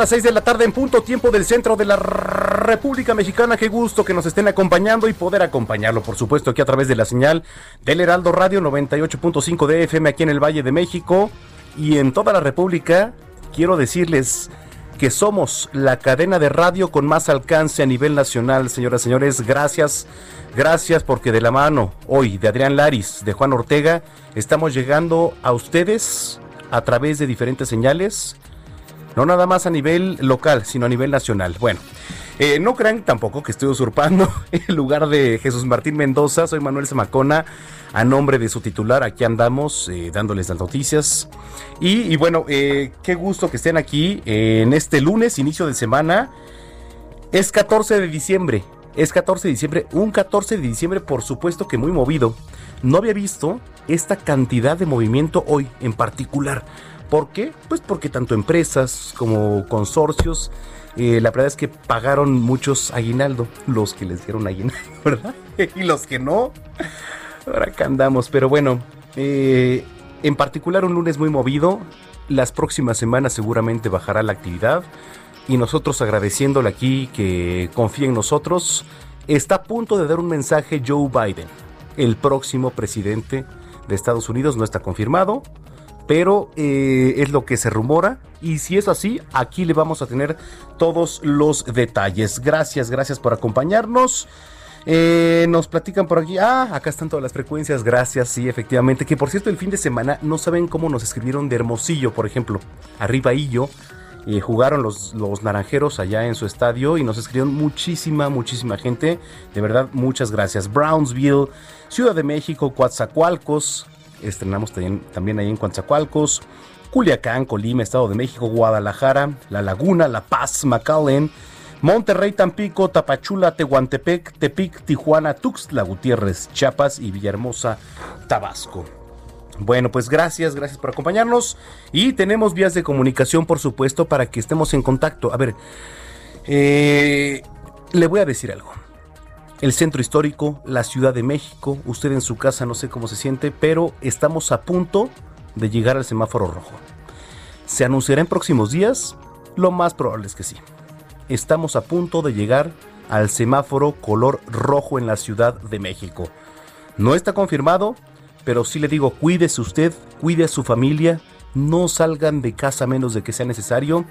Las 6 de la tarde en punto tiempo del centro de la República Mexicana. Qué gusto que nos estén acompañando y poder acompañarlo, por supuesto, aquí a través de la señal del Heraldo Radio 98.5 de FM aquí en el Valle de México y en toda la República. Quiero decirles que somos la cadena de radio con más alcance a nivel nacional, señoras y señores. Gracias, gracias porque de la mano hoy de Adrián Laris, de Juan Ortega, estamos llegando a ustedes a través de diferentes señales no nada más a nivel local, sino a nivel nacional. Bueno, eh, no crean tampoco que estoy usurpando el lugar de Jesús Martín Mendoza. Soy Manuel Zamacona. A nombre de su titular, aquí andamos eh, dándoles las noticias. Y, bueno, eh, qué gusto que estén aquí en este lunes, inicio de semana. Es 14 de diciembre. Es 14 de diciembre. Un 14 de diciembre, por supuesto que muy movido. No había visto esta cantidad de movimiento hoy en particular. ¿Por qué? Pues porque tanto empresas como consorcios, eh, la verdad es que pagaron muchos aguinaldo, los que les dieron aguinaldo, ¿verdad? y los que no, ahora acá andamos, pero bueno, eh, en particular un lunes muy movido, las próximas semanas seguramente bajará la actividad y nosotros agradeciéndole aquí que confíe en nosotros, está a punto de dar un mensaje Joe Biden, el próximo presidente de Estados Unidos, no está confirmado, pero eh, es lo que se rumora. Y si es así, aquí le vamos a tener todos los detalles. Gracias, gracias por acompañarnos. Eh, nos platican por aquí. Ah, acá están todas las frecuencias. Gracias, sí, efectivamente. Que por cierto, el fin de semana no saben cómo nos escribieron de Hermosillo, por ejemplo. Arriba y yo. Eh, jugaron los, los naranjeros allá en su estadio y nos escribieron muchísima, muchísima gente. De verdad, muchas gracias. Brownsville, Ciudad de México, Coatzacoalcos, estrenamos también, también ahí en Coatzacoalcos, Culiacán, Colima, Estado de México, Guadalajara, La Laguna, La Paz, McAllen, Monterrey, Tampico, Tapachula, Tehuantepec, Tepic, Tijuana, Tuxtla Gutiérrez, Chiapas y Villahermosa, Tabasco. Bueno, pues gracias, gracias por acompañarnos y tenemos vías de comunicación, por supuesto, para que estemos en contacto. A ver, eh, le voy a decir algo el centro histórico, la Ciudad de México. Usted en su casa no sé cómo se siente, pero estamos a punto de llegar al semáforo rojo. ¿Se anunciará en próximos días? Lo más probable es que sí. Estamos a punto de llegar al semáforo color rojo en la Ciudad de México. No está confirmado, pero sí le digo, cuídese usted, cuide a su familia, no salgan de casa menos de que sea necesario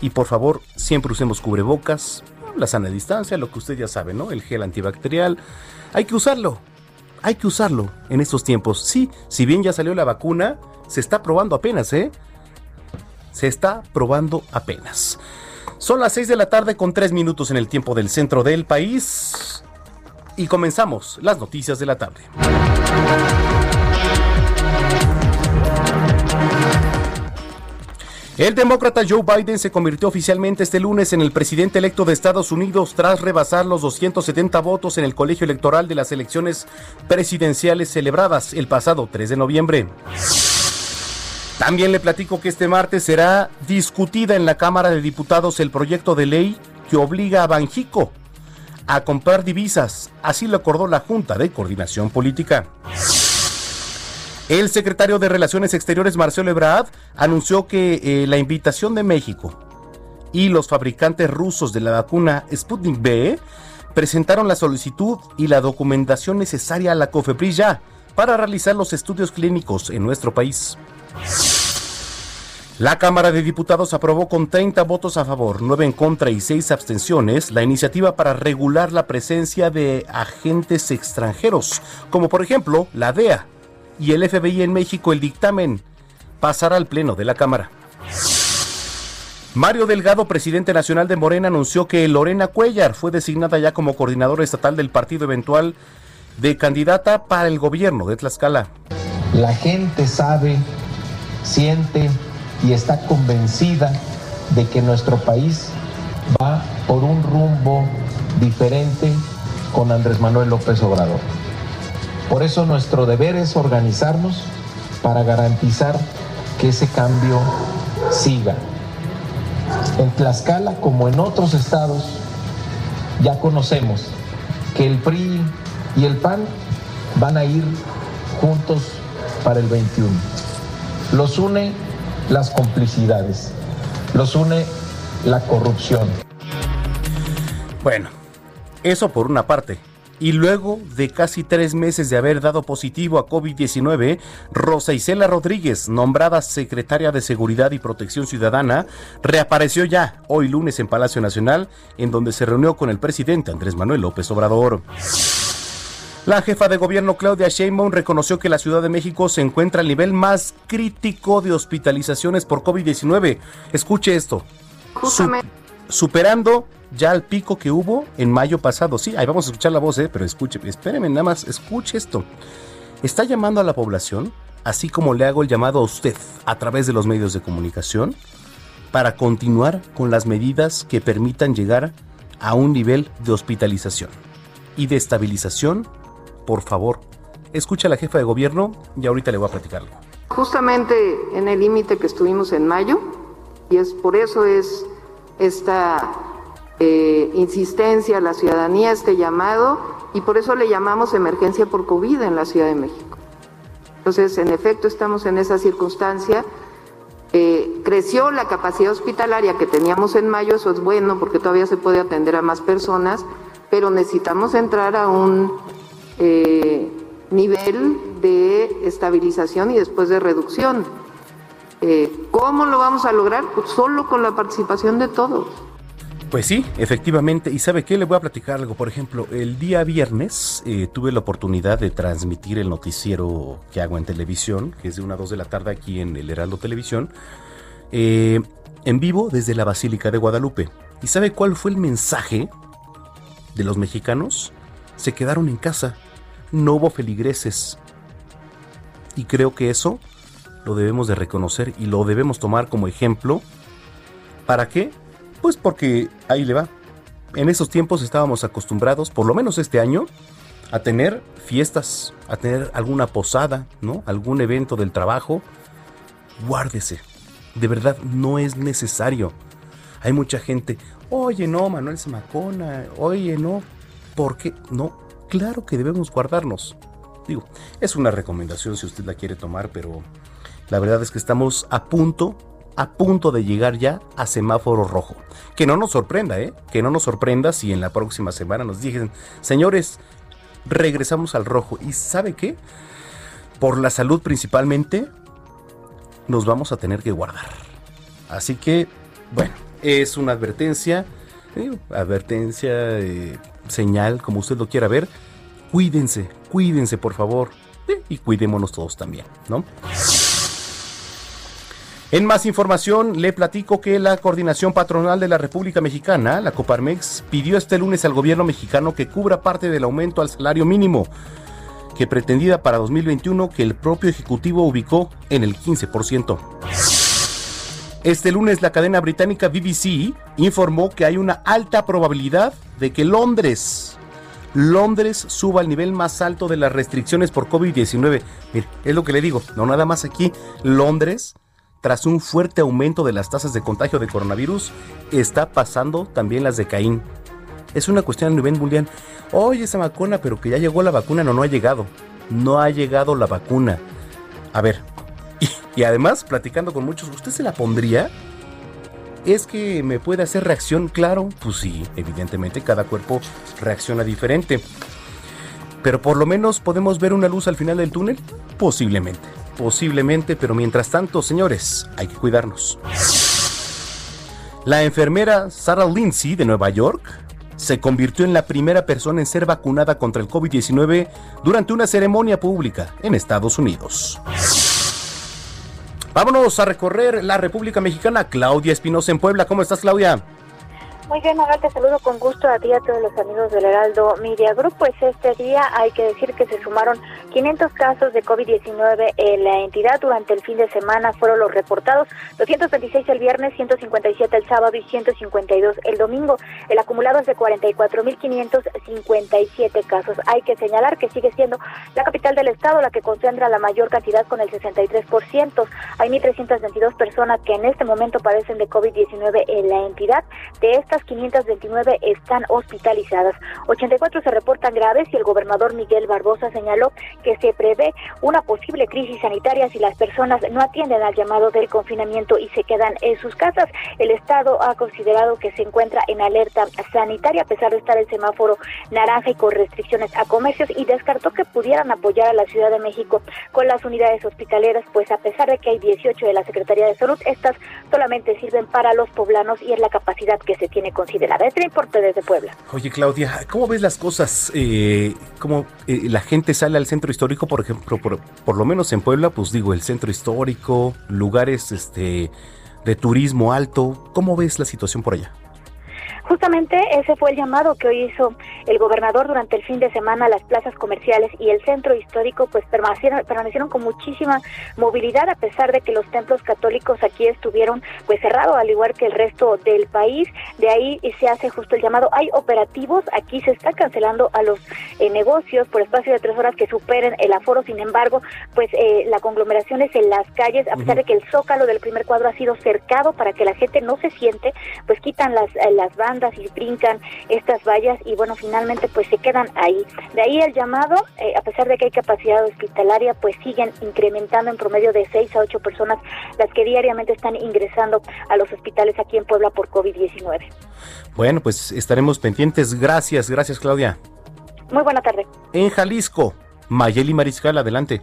y por favor siempre usemos cubrebocas, la sana distancia, lo que usted ya sabe, ¿no? El gel antibacterial. Hay que usarlo. Hay que usarlo en estos tiempos. Sí, si bien ya salió la vacuna, se está probando apenas, ¿eh? Se está probando apenas. Son las 6 de la tarde con 3 minutos en el tiempo del centro del país. Y comenzamos las noticias de la tarde. El demócrata Joe Biden se convirtió oficialmente este lunes en el presidente electo de Estados Unidos tras rebasar los 270 votos en el colegio electoral de las elecciones presidenciales celebradas el pasado 3 de noviembre. También le platico que este martes será discutida en la Cámara de Diputados el proyecto de ley que obliga a Banjico a comprar divisas. Así lo acordó la Junta de Coordinación Política. El secretario de Relaciones Exteriores, Marcelo Ebrard, anunció que eh, la invitación de México y los fabricantes rusos de la vacuna Sputnik B presentaron la solicitud y la documentación necesaria a la COFEPRIS ya para realizar los estudios clínicos en nuestro país. La Cámara de Diputados aprobó con 30 votos a favor, 9 en contra y 6 abstenciones la iniciativa para regular la presencia de agentes extranjeros, como por ejemplo la DEA, y el FBI en México el dictamen pasará al Pleno de la Cámara. Mario Delgado, presidente nacional de Morena, anunció que Lorena Cuellar fue designada ya como coordinadora estatal del partido eventual de candidata para el gobierno de Tlaxcala. La gente sabe, siente y está convencida de que nuestro país va por un rumbo diferente con Andrés Manuel López Obrador. Por eso nuestro deber es organizarnos para garantizar que ese cambio siga. En Tlaxcala, como en otros estados, ya conocemos que el PRI y el PAN van a ir juntos para el 21. Los une las complicidades, los une la corrupción. Bueno, eso por una parte. Y luego de casi tres meses de haber dado positivo a COVID-19, Rosa Isela Rodríguez, nombrada secretaria de Seguridad y Protección Ciudadana, reapareció ya hoy lunes en Palacio Nacional, en donde se reunió con el presidente Andrés Manuel López Obrador. La jefa de gobierno Claudia Sheinbaum reconoció que la Ciudad de México se encuentra al nivel más crítico de hospitalizaciones por COVID-19. Escuche esto. superando ya el pico que hubo en mayo pasado. Sí, ahí vamos a escuchar la voz, ¿eh? pero escuche, espéreme nada más, escuche esto. Está llamando a la población, así como le hago el llamado a usted a través de los medios de comunicación, para continuar con las medidas que permitan llegar a un nivel de hospitalización y de estabilización. Por favor, escucha a la jefa de gobierno y ahorita le voy a platicar algo. Justamente en el límite que estuvimos en mayo, y es por eso es esta eh, insistencia a la ciudadanía, este llamado, y por eso le llamamos emergencia por COVID en la Ciudad de México. Entonces, en efecto, estamos en esa circunstancia. Eh, creció la capacidad hospitalaria que teníamos en mayo, eso es bueno porque todavía se puede atender a más personas, pero necesitamos entrar a un eh, nivel de estabilización y después de reducción. ¿Cómo lo vamos a lograr? Pues solo con la participación de todos. Pues sí, efectivamente. ¿Y sabe qué? Le voy a platicar algo. Por ejemplo, el día viernes eh, tuve la oportunidad de transmitir el noticiero que hago en televisión, que es de una a 2 de la tarde aquí en el Heraldo Televisión, eh, en vivo desde la Basílica de Guadalupe. ¿Y sabe cuál fue el mensaje de los mexicanos? Se quedaron en casa. No hubo feligreses. Y creo que eso lo debemos de reconocer y lo debemos tomar como ejemplo. ¿Para qué? Pues porque ahí le va. En esos tiempos estábamos acostumbrados, por lo menos este año, a tener fiestas, a tener alguna posada, ¿no? Algún evento del trabajo. Guárdese. De verdad, no es necesario. Hay mucha gente, oye, no, Manuel Zamacona, oye, no. ¿Por qué? No, claro que debemos guardarnos. Digo, es una recomendación si usted la quiere tomar, pero la verdad es que estamos a punto a punto de llegar ya a semáforo rojo. Que no nos sorprenda, ¿eh? Que no nos sorprenda si en la próxima semana nos dicen, señores, regresamos al rojo. ¿Y sabe qué? Por la salud principalmente, nos vamos a tener que guardar. Así que, bueno, es una advertencia, ¿eh? advertencia, eh, señal, como usted lo quiera ver. Cuídense, cuídense por favor. ¿eh? y cuidémonos todos también, ¿no? En más información, le platico que la Coordinación Patronal de la República Mexicana, la Coparmex, pidió este lunes al gobierno mexicano que cubra parte del aumento al salario mínimo que pretendida para 2021 que el propio Ejecutivo ubicó en el 15%. Este lunes la cadena británica BBC informó que hay una alta probabilidad de que Londres, Londres suba al nivel más alto de las restricciones por COVID-19. Mire, es lo que le digo, no nada más aquí, Londres tras un fuerte aumento de las tasas de contagio de coronavirus, está pasando también las de Caín. Es una cuestión a nivel mundial. Oye, esa vacuna, pero que ya llegó la vacuna, no, no ha llegado. No ha llegado la vacuna. A ver, y, además, platicando con muchos, ¿usted se la pondría? ¿Es que me puede hacer reacción? Claro, pues sí, evidentemente cada cuerpo reacciona diferente. Pero por lo menos podemos ver una luz al final del túnel. Posiblemente, posiblemente, pero mientras tanto, señores, hay que cuidarnos. La enfermera Sarah Lindsay de Nueva York se convirtió en la primera persona en ser vacunada contra el COVID-19 durante una ceremonia pública en Estados Unidos. Vámonos a recorrer la República Mexicana. Claudia Espinosa en Puebla. ¿Cómo estás, Claudia? Muy bien, Magal, te saludo con gusto a ti a todos los amigos del Heraldo Media Group. Pues este día hay que decir que se sumaron 500 casos de COVID-19 en la entidad. Durante el fin de semana fueron los reportados 226 el viernes, 157 el sábado y 152 el domingo. El acumulado es de 44.557 casos. Hay que señalar que sigue siendo la capital del estado la que concentra la mayor cantidad con el 63%. Hay 1.322 personas que en este momento padecen de COVID-19 en la entidad. De estas 529 están hospitalizadas. 84 se reportan graves y el gobernador Miguel Barbosa señaló que se prevé una posible crisis sanitaria si las personas no atienden al llamado del confinamiento y se quedan en sus casas. El Estado ha considerado que se encuentra en alerta sanitaria a pesar de estar el semáforo naranja y con restricciones a comercios y descartó que pudieran apoyar a la Ciudad de México con las unidades hospitaleras, pues a pesar de que hay 18 de la Secretaría de Salud, estas solamente sirven para los poblanos y es la capacidad que se tiene considerada. Este importe desde Puebla. Oye, Claudia, ¿cómo ves las cosas? Eh, ¿Cómo eh, la gente sale al centro histórico, por ejemplo, por, por, lo menos en Puebla, pues digo, el centro histórico, lugares este, de turismo alto? ¿Cómo ves la situación por allá? Justamente ese fue el llamado que hoy hizo el gobernador durante el fin de semana. Las plazas comerciales y el centro histórico pues permanecieron, permanecieron con muchísima movilidad a pesar de que los templos católicos aquí estuvieron pues cerrados al igual que el resto del país. De ahí se hace justo el llamado. Hay operativos, aquí se está cancelando a los eh, negocios por espacio de tres horas que superen el aforo. Sin embargo, pues eh, la conglomeración es en las calles, a pesar de que el zócalo del primer cuadro ha sido cercado para que la gente no se siente, pues quitan las, eh, las bandas y brincan estas vallas y bueno, finalmente pues se quedan ahí. De ahí el llamado, eh, a pesar de que hay capacidad hospitalaria, pues siguen incrementando en promedio de 6 a 8 personas las que diariamente están ingresando a los hospitales aquí en Puebla por COVID-19. Bueno, pues estaremos pendientes. Gracias, gracias Claudia. Muy buena tarde. En Jalisco, Mayeli Mariscal, adelante.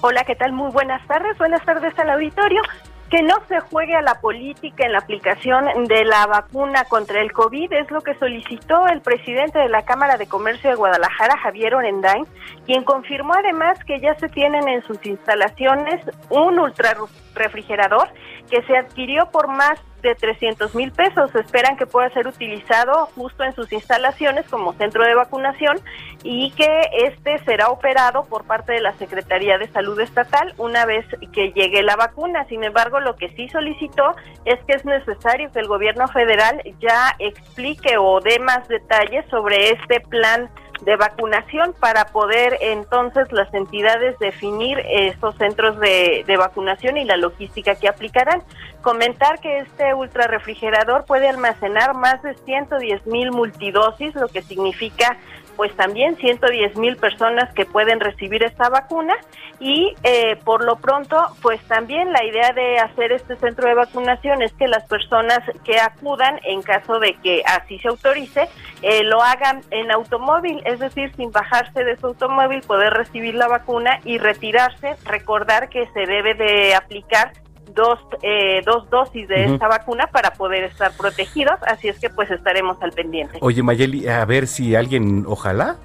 Hola, ¿qué tal? Muy buenas tardes. Buenas tardes al auditorio que no se juegue a la política en la aplicación de la vacuna contra el COVID es lo que solicitó el presidente de la Cámara de Comercio de Guadalajara, Javier Orendain, quien confirmó además que ya se tienen en sus instalaciones un ultra refrigerador que se adquirió por más de 300 mil pesos. Esperan que pueda ser utilizado justo en sus instalaciones como centro de vacunación y que este será operado por parte de la Secretaría de Salud Estatal una vez que llegue la vacuna. Sin embargo, lo que sí solicitó es que es necesario que el gobierno federal ya explique o dé más detalles sobre este plan de vacunación para poder entonces las entidades definir estos centros de, de, vacunación y la logística que aplicarán. Comentar que este ultra refrigerador puede almacenar más de 110 mil multidosis, lo que significa pues también 110 mil personas que pueden recibir esta vacuna y eh, por lo pronto pues también la idea de hacer este centro de vacunación es que las personas que acudan en caso de que así se autorice eh, lo hagan en automóvil, es decir, sin bajarse de su automóvil poder recibir la vacuna y retirarse, recordar que se debe de aplicar dos, eh, dos dosis de esta vacuna para poder estar protegidos, así es que pues estaremos al pendiente. Oye Mayeli, a ver si alguien, ojalá,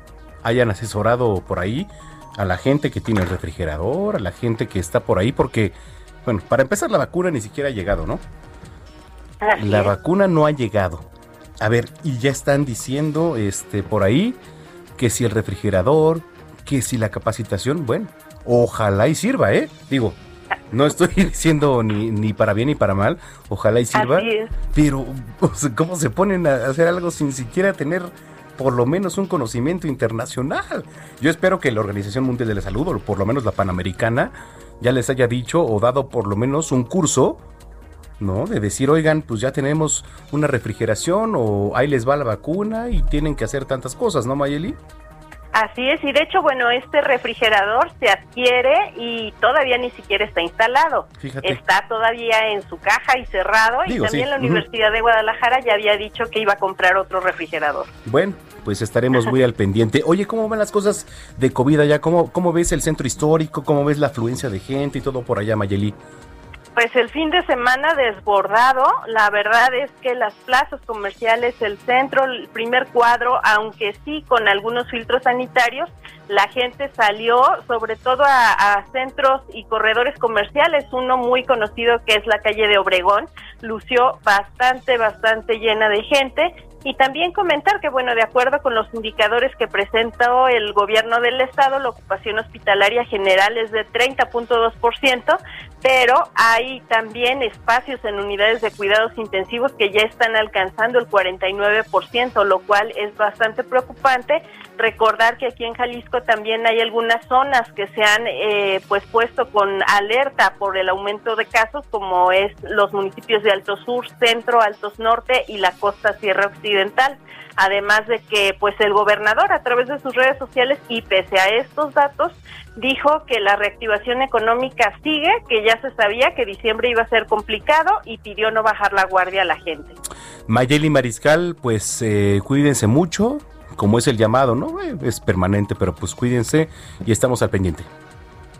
hayan asesorado por ahí a la gente que tiene el refrigerador, a la gente que está por ahí, porque, bueno, para empezar la vacuna ni siquiera ha llegado, ¿no? la vacuna no ha llegado. A ver, y ya están diciendo este por ahí que si el refrigerador, que si la capacitación, bueno, ojalá y sirva, ¿eh? Digo, no estoy diciendo ni, ni para bien ni para mal, ojalá y sirva. Pero, ¿cómo se ponen a hacer algo sin siquiera tener por lo menos un conocimiento internacional? Yo espero que la Organización Mundial de la Salud, o por lo menos la Panamericana, ya les haya dicho o dado por lo menos un curso ¿no? De decir, oigan, pues ya tenemos una refrigeración o ahí les va la vacuna y tienen que hacer tantas cosas, ¿no, Mayeli? Así es, y de hecho, bueno, este refrigerador se adquiere y todavía ni siquiera está instalado. Fíjate. Está todavía en su caja y cerrado Digo, y también sí, la. Universidad de Guadalajara ya había dicho que iba a comprar otro refrigerador. Bueno, pues estaremos muy al pendiente. Oye, ¿cómo van las cosas de COVID allá? ¿Cómo, ¿Cómo ves el centro histórico? ¿Cómo ves la afluencia de gente y todo por allá, Mayeli? Pues el fin de semana desbordado, la verdad es que las plazas comerciales, el centro, el primer cuadro, aunque sí con algunos filtros sanitarios, la gente salió sobre todo a, centros y corredores comerciales, uno muy conocido que es la calle de Obregón, lució bastante, bastante llena de gente. Y también comentar que, bueno, de acuerdo con los indicadores que presentó el gobierno del estado, la ocupación hospitalaria general es de 30.2%, pero hay también espacios en unidades de cuidados intensivos que ya están alcanzando el 49%, lo cual es bastante preocupante. Recordar que aquí en Jalisco también hay algunas zonas que se han eh, pues puesto con alerta por el aumento de casos, como es los municipios de Alto Sur, Centro, Altos Norte y la costa Sierra Occidental. Además de que pues el gobernador a través de sus redes sociales y pese a estos datos dijo que la reactivación económica sigue, que ya se sabía que diciembre iba a ser complicado y pidió no bajar la guardia a la gente. Mayeli Mariscal, pues eh, cuídense mucho, como es el llamado, ¿no? Eh, Es permanente, pero pues cuídense y estamos al pendiente.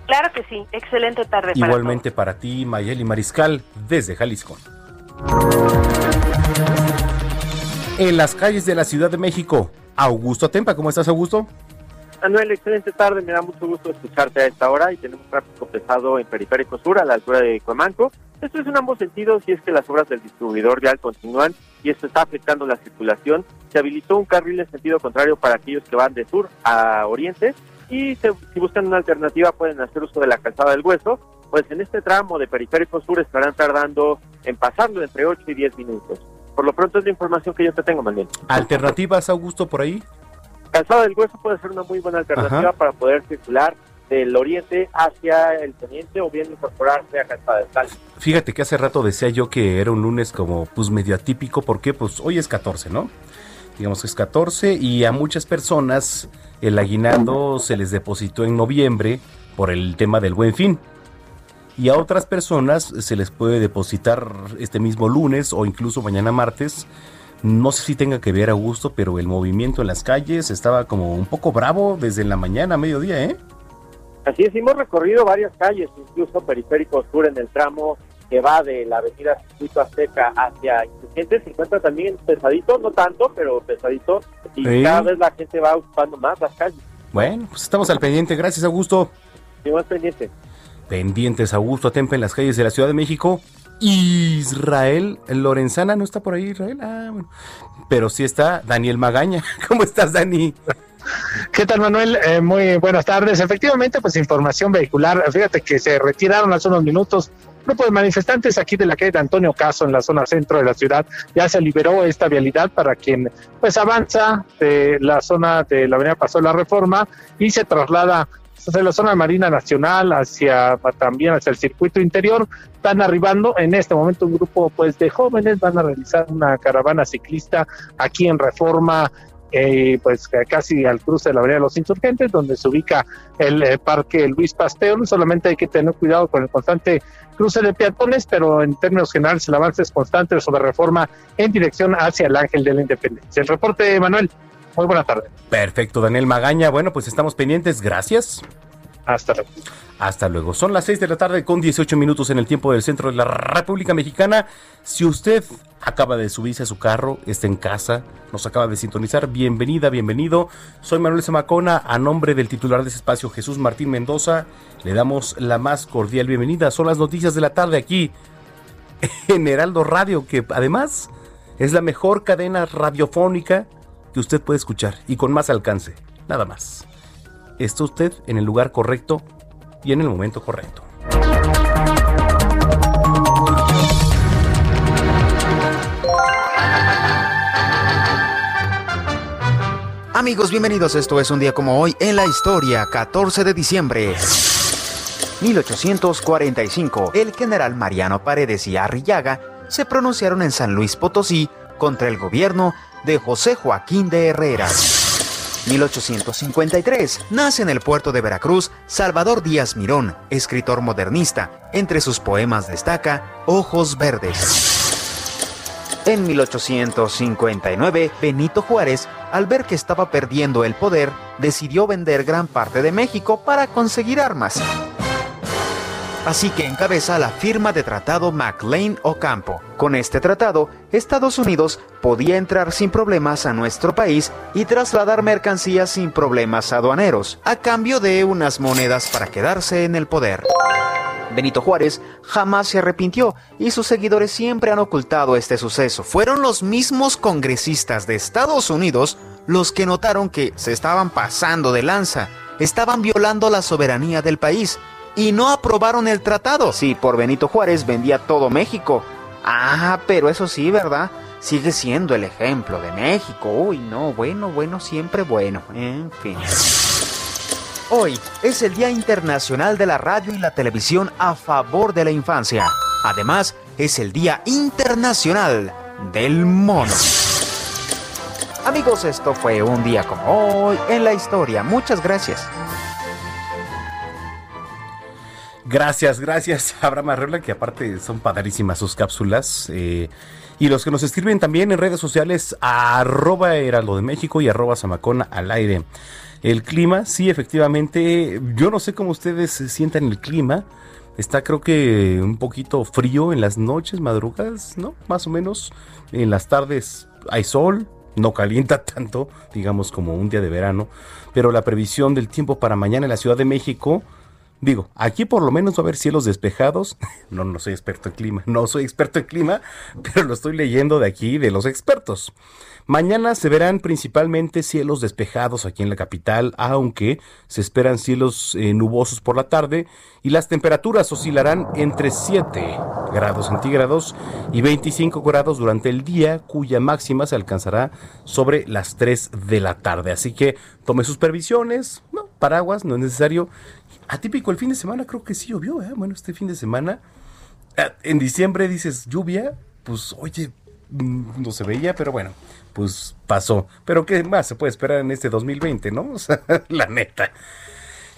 Claro que sí, excelente tarde. para Igualmente para ti, Mayeli Mariscal, desde Jalisco. En las calles de la Ciudad de México, Augusto Tempa, ¿cómo estás, Augusto? Manuel, excelente tarde, me da mucho gusto escucharte a esta hora y tenemos tráfico pesado en Periférico Sur a la altura de Cuemanco. Esto es en ambos sentidos y es que las obras del distribuidor vial continúan y esto está afectando la circulación. Se habilitó un carril en sentido contrario para aquellos que van de sur a oriente y se- si buscan una alternativa pueden hacer uso de la calzada del hueso. Pues en este tramo de Periférico Sur estarán tardando en pasarlo entre 8 y 10 minutos. Por lo pronto es la información que yo te tengo, Manuel. ¿Alternativas, Augusto, por ahí? Calzada del Hueso puede ser una muy buena alternativa Ajá. para poder circular del oriente hacia el poniente o bien incorporarse a Calzada del Sal. Fíjate que hace rato decía yo que era un lunes como pues medio atípico, porque pues hoy es 14, ¿no? Digamos que es 14 y a muchas personas el aguinaldo se les depositó en noviembre por el tema del buen fin. Y a otras personas se les puede depositar este mismo lunes o incluso mañana martes. No sé si tenga que ver a gusto, pero el movimiento en las calles estaba como un poco bravo desde la mañana a mediodía, ¿eh? Así es, hemos recorrido varias calles, incluso Periférico Sur en el tramo que va de la avenida Circuito Azteca hacia Insurgentes. Se encuentra también pesadito, no tanto, pero pesadito. Y Sí. cada vez la gente va ocupando más las calles. Bueno, pues estamos al pendiente. Gracias, Augusto. Seguimos pendientes. Pendientes, Augusto Atempa en las calles de la Ciudad de México. Israel Lorenzana, ¿no está por ahí Israel? Ah, bueno. Pero sí está Daniel Magaña. ¿Cómo estás, Dani? ¿Qué tal, Manuel? Eh, muy buenas tardes. Efectivamente, pues información vehicular. Fíjate que se retiraron hace unos minutos grupo de manifestantes aquí de la calle de Antonio Caso, en la zona centro de la ciudad. Ya se liberó esta vialidad para quien pues avanza de la zona de la avenida Pasó la Reforma y se traslada de la zona Marina Nacional hacia también hacia el circuito interior. Están arribando en este momento un grupo pues de jóvenes, van a realizar una caravana ciclista aquí en Reforma eh, pues casi al cruce de la Avenida de los Insurgentes, donde se ubica el eh, Parque Luis Pasteur. Solamente hay que tener cuidado con el constante cruce de peatones, pero en términos generales el avance es constante sobre reforma en dirección hacia el Ángel de la Independencia. El reporte, Manuel. Muy buena tarde. Perfecto, Daniel Magaña. Bueno, pues estamos pendientes. Gracias. Hasta luego. Hasta luego. Son las 6 de la tarde con 18 minutos en el tiempo del centro de la República Mexicana. Si usted acaba de subirse a su carro, está en casa, nos acaba de sintonizar, bienvenida, bienvenido. Soy Manuel Zamacona, a nombre del titular de ese espacio, Jesús Martín Mendoza, le damos la más cordial bienvenida. Son las noticias de la tarde aquí en Heraldo Radio, que además es la mejor cadena radiofónica que usted puede escuchar y con más alcance, nada más. Está usted en el lugar correcto y en el momento correcto. Amigos, bienvenidos. Esto es un día como hoy en la historia, 14 de diciembre. 1845, el general Mariano Paredes y Arrillaga se pronunciaron en San Luis Potosí contra el gobierno de José Joaquín de Herrera. 1853. Nace en el puerto de Veracruz Salvador Díaz Mirón, escritor modernista. Entre sus poemas destaca Ojos Verdes. En 1859, Benito Juárez, al ver que estaba perdiendo el poder, decidió vender gran parte de México para conseguir armas. Así que encabeza la firma de tratado McLean Ocampo. Con este tratado, Estados Unidos podía entrar sin problemas a nuestro país y trasladar mercancías sin problemas aduaneros, a cambio de unas monedas para quedarse en el poder. Benito Juárez jamás se arrepintió y sus seguidores siempre han ocultado este suceso. Fueron los mismos congresistas de Estados Unidos los que notaron que se estaban pasando de lanza, estaban violando la soberanía del país y no aprobaron el tratado. Sí, por Benito Juárez vendía todo México. Ah, pero eso sí, ¿verdad? Sigue siendo el ejemplo de México. Uy, no, bueno, bueno, siempre bueno. En fin. Hoy es el Día Internacional de la Radio y la Televisión a favor de la infancia. Además, es el Día Internacional del Mono. Amigos, esto fue un día como hoy en la historia. Muchas gracias. Gracias, gracias Abraham Arreola, que aparte son padrísimas sus cápsulas. Eh, y los que nos escriben también en redes sociales, arroba Heraldo de México y arroba Zamacona al aire. El clima, sí, efectivamente, yo no sé cómo ustedes sientan el clima. Está creo que un poquito frío en las noches, madrugadas, ¿no? Más o menos. En las tardes hay sol, no calienta tanto, digamos como un día de verano. Pero la previsión del tiempo para mañana en la Ciudad de México Digo, aquí por lo menos va a haber cielos despejados. No, no soy experto en clima, no soy experto en clima, pero lo estoy leyendo de aquí de los expertos. Mañana se verán principalmente cielos despejados aquí en la capital, aunque se esperan cielos eh, nubosos por la tarde y las temperaturas oscilarán entre 7 grados centígrados y 25 grados durante el día, cuya máxima se alcanzará sobre las 3 de la tarde. Así que tome sus previsiones, no, paraguas, no es necesario atípico el fin de semana, creo que sí llovió, ¿eh? Bueno, este fin de semana. Ah, en diciembre dices lluvia, pues oye, mm, no se veía, pero bueno, pues pasó. Pero ¿qué más se puede esperar en este 2020, no? O sea, la neta.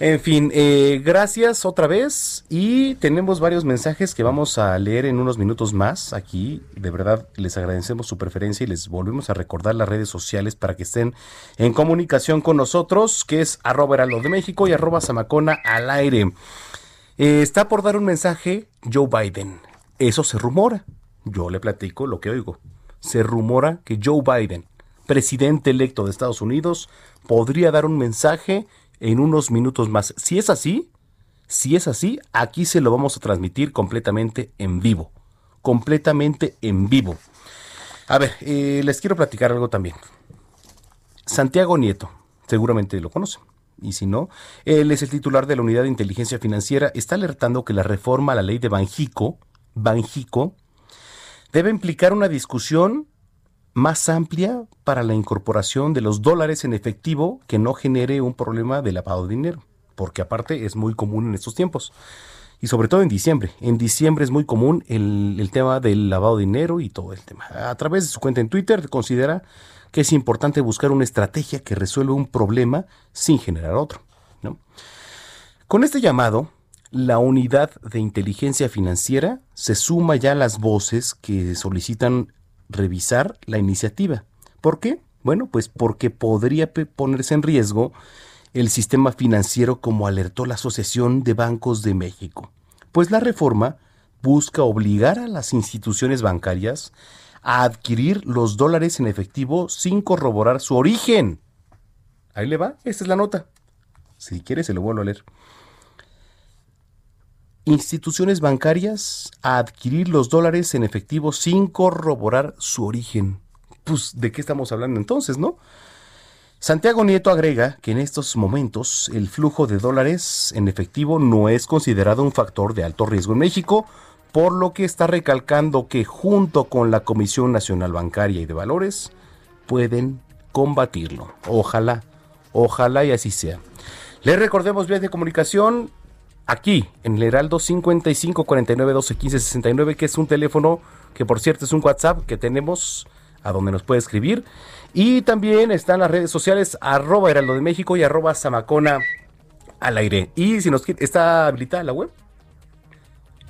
En fin, eh, gracias otra vez y tenemos varios mensajes que vamos a leer en unos minutos más aquí. De verdad, les agradecemos su preferencia y les volvemos a recordar las redes sociales para que estén en comunicación con nosotros, que es arroba heraldo de México y arroba zamacona al aire. Eh, está por dar un mensaje Joe Biden. Eso se rumora. Yo le platico lo que oigo. Se rumora que Joe Biden, presidente electo de Estados Unidos, podría dar un mensaje en unos minutos más. Si es así, si es así, aquí se lo vamos a transmitir completamente en vivo. Completamente en vivo. A ver, eh, les quiero platicar algo también. Santiago Nieto, seguramente lo conocen. Y si no, él es el titular de la Unidad de Inteligencia Financiera, está alertando que la reforma a la ley de Banjico, Banjico, debe implicar una discusión más amplia para la incorporación de los dólares en efectivo que no genere un problema de lavado de dinero, porque aparte es muy común en estos tiempos. Y sobre todo en diciembre. En diciembre es muy común el, tema del lavado de dinero y todo el tema. A través de su cuenta en Twitter considera que es importante buscar una estrategia que resuelva un problema sin generar otro. Con este llamado, la unidad de inteligencia financiera se suma ya a las voces que solicitan revisar la iniciativa. ¿Por qué? Bueno, pues porque podría ponerse en riesgo el sistema financiero como alertó la Asociación de Bancos de México. Pues la reforma busca obligar a las instituciones bancarias a adquirir los dólares en efectivo sin corroborar su origen. Ahí le va, esta es la nota. Si quiere se lo vuelvo a leer instituciones bancarias a adquirir los dólares en efectivo sin corroborar su origen. Pues, ¿de qué estamos hablando entonces, no? Santiago Nieto agrega que en estos momentos el flujo de dólares en efectivo no es considerado un factor de alto riesgo en México, por lo que está recalcando que junto con la Comisión Nacional Bancaria y de Valores pueden combatirlo. Ojalá, ojalá y así sea. Les recordemos vías de comunicación aquí en el Heraldo 55 49 12 15 69, que es un teléfono que por cierto es un WhatsApp que tenemos a donde nos puede escribir. Y también están las redes sociales arroba Heraldo de México y arroba Samacona al aire. Y si nos está habilitada la web,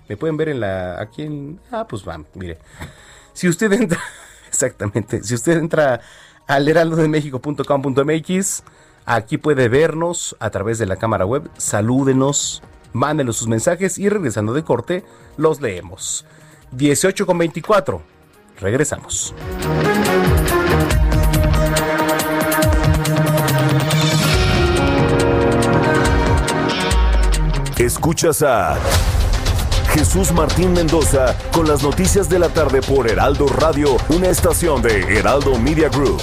me pueden ver en la aquí en ah pues va, mire. Si usted entra exactamente, si usted entra al heraldodemexico.com.mx, aquí puede vernos a través de la cámara web, salúdenos, mándenos sus mensajes y regresando de corte los leemos. 18 con 24. Regresamos. Escuchas a Jesús Martín Mendoza con las noticias de la tarde por Heraldo Radio, una estación de Heraldo Media Group.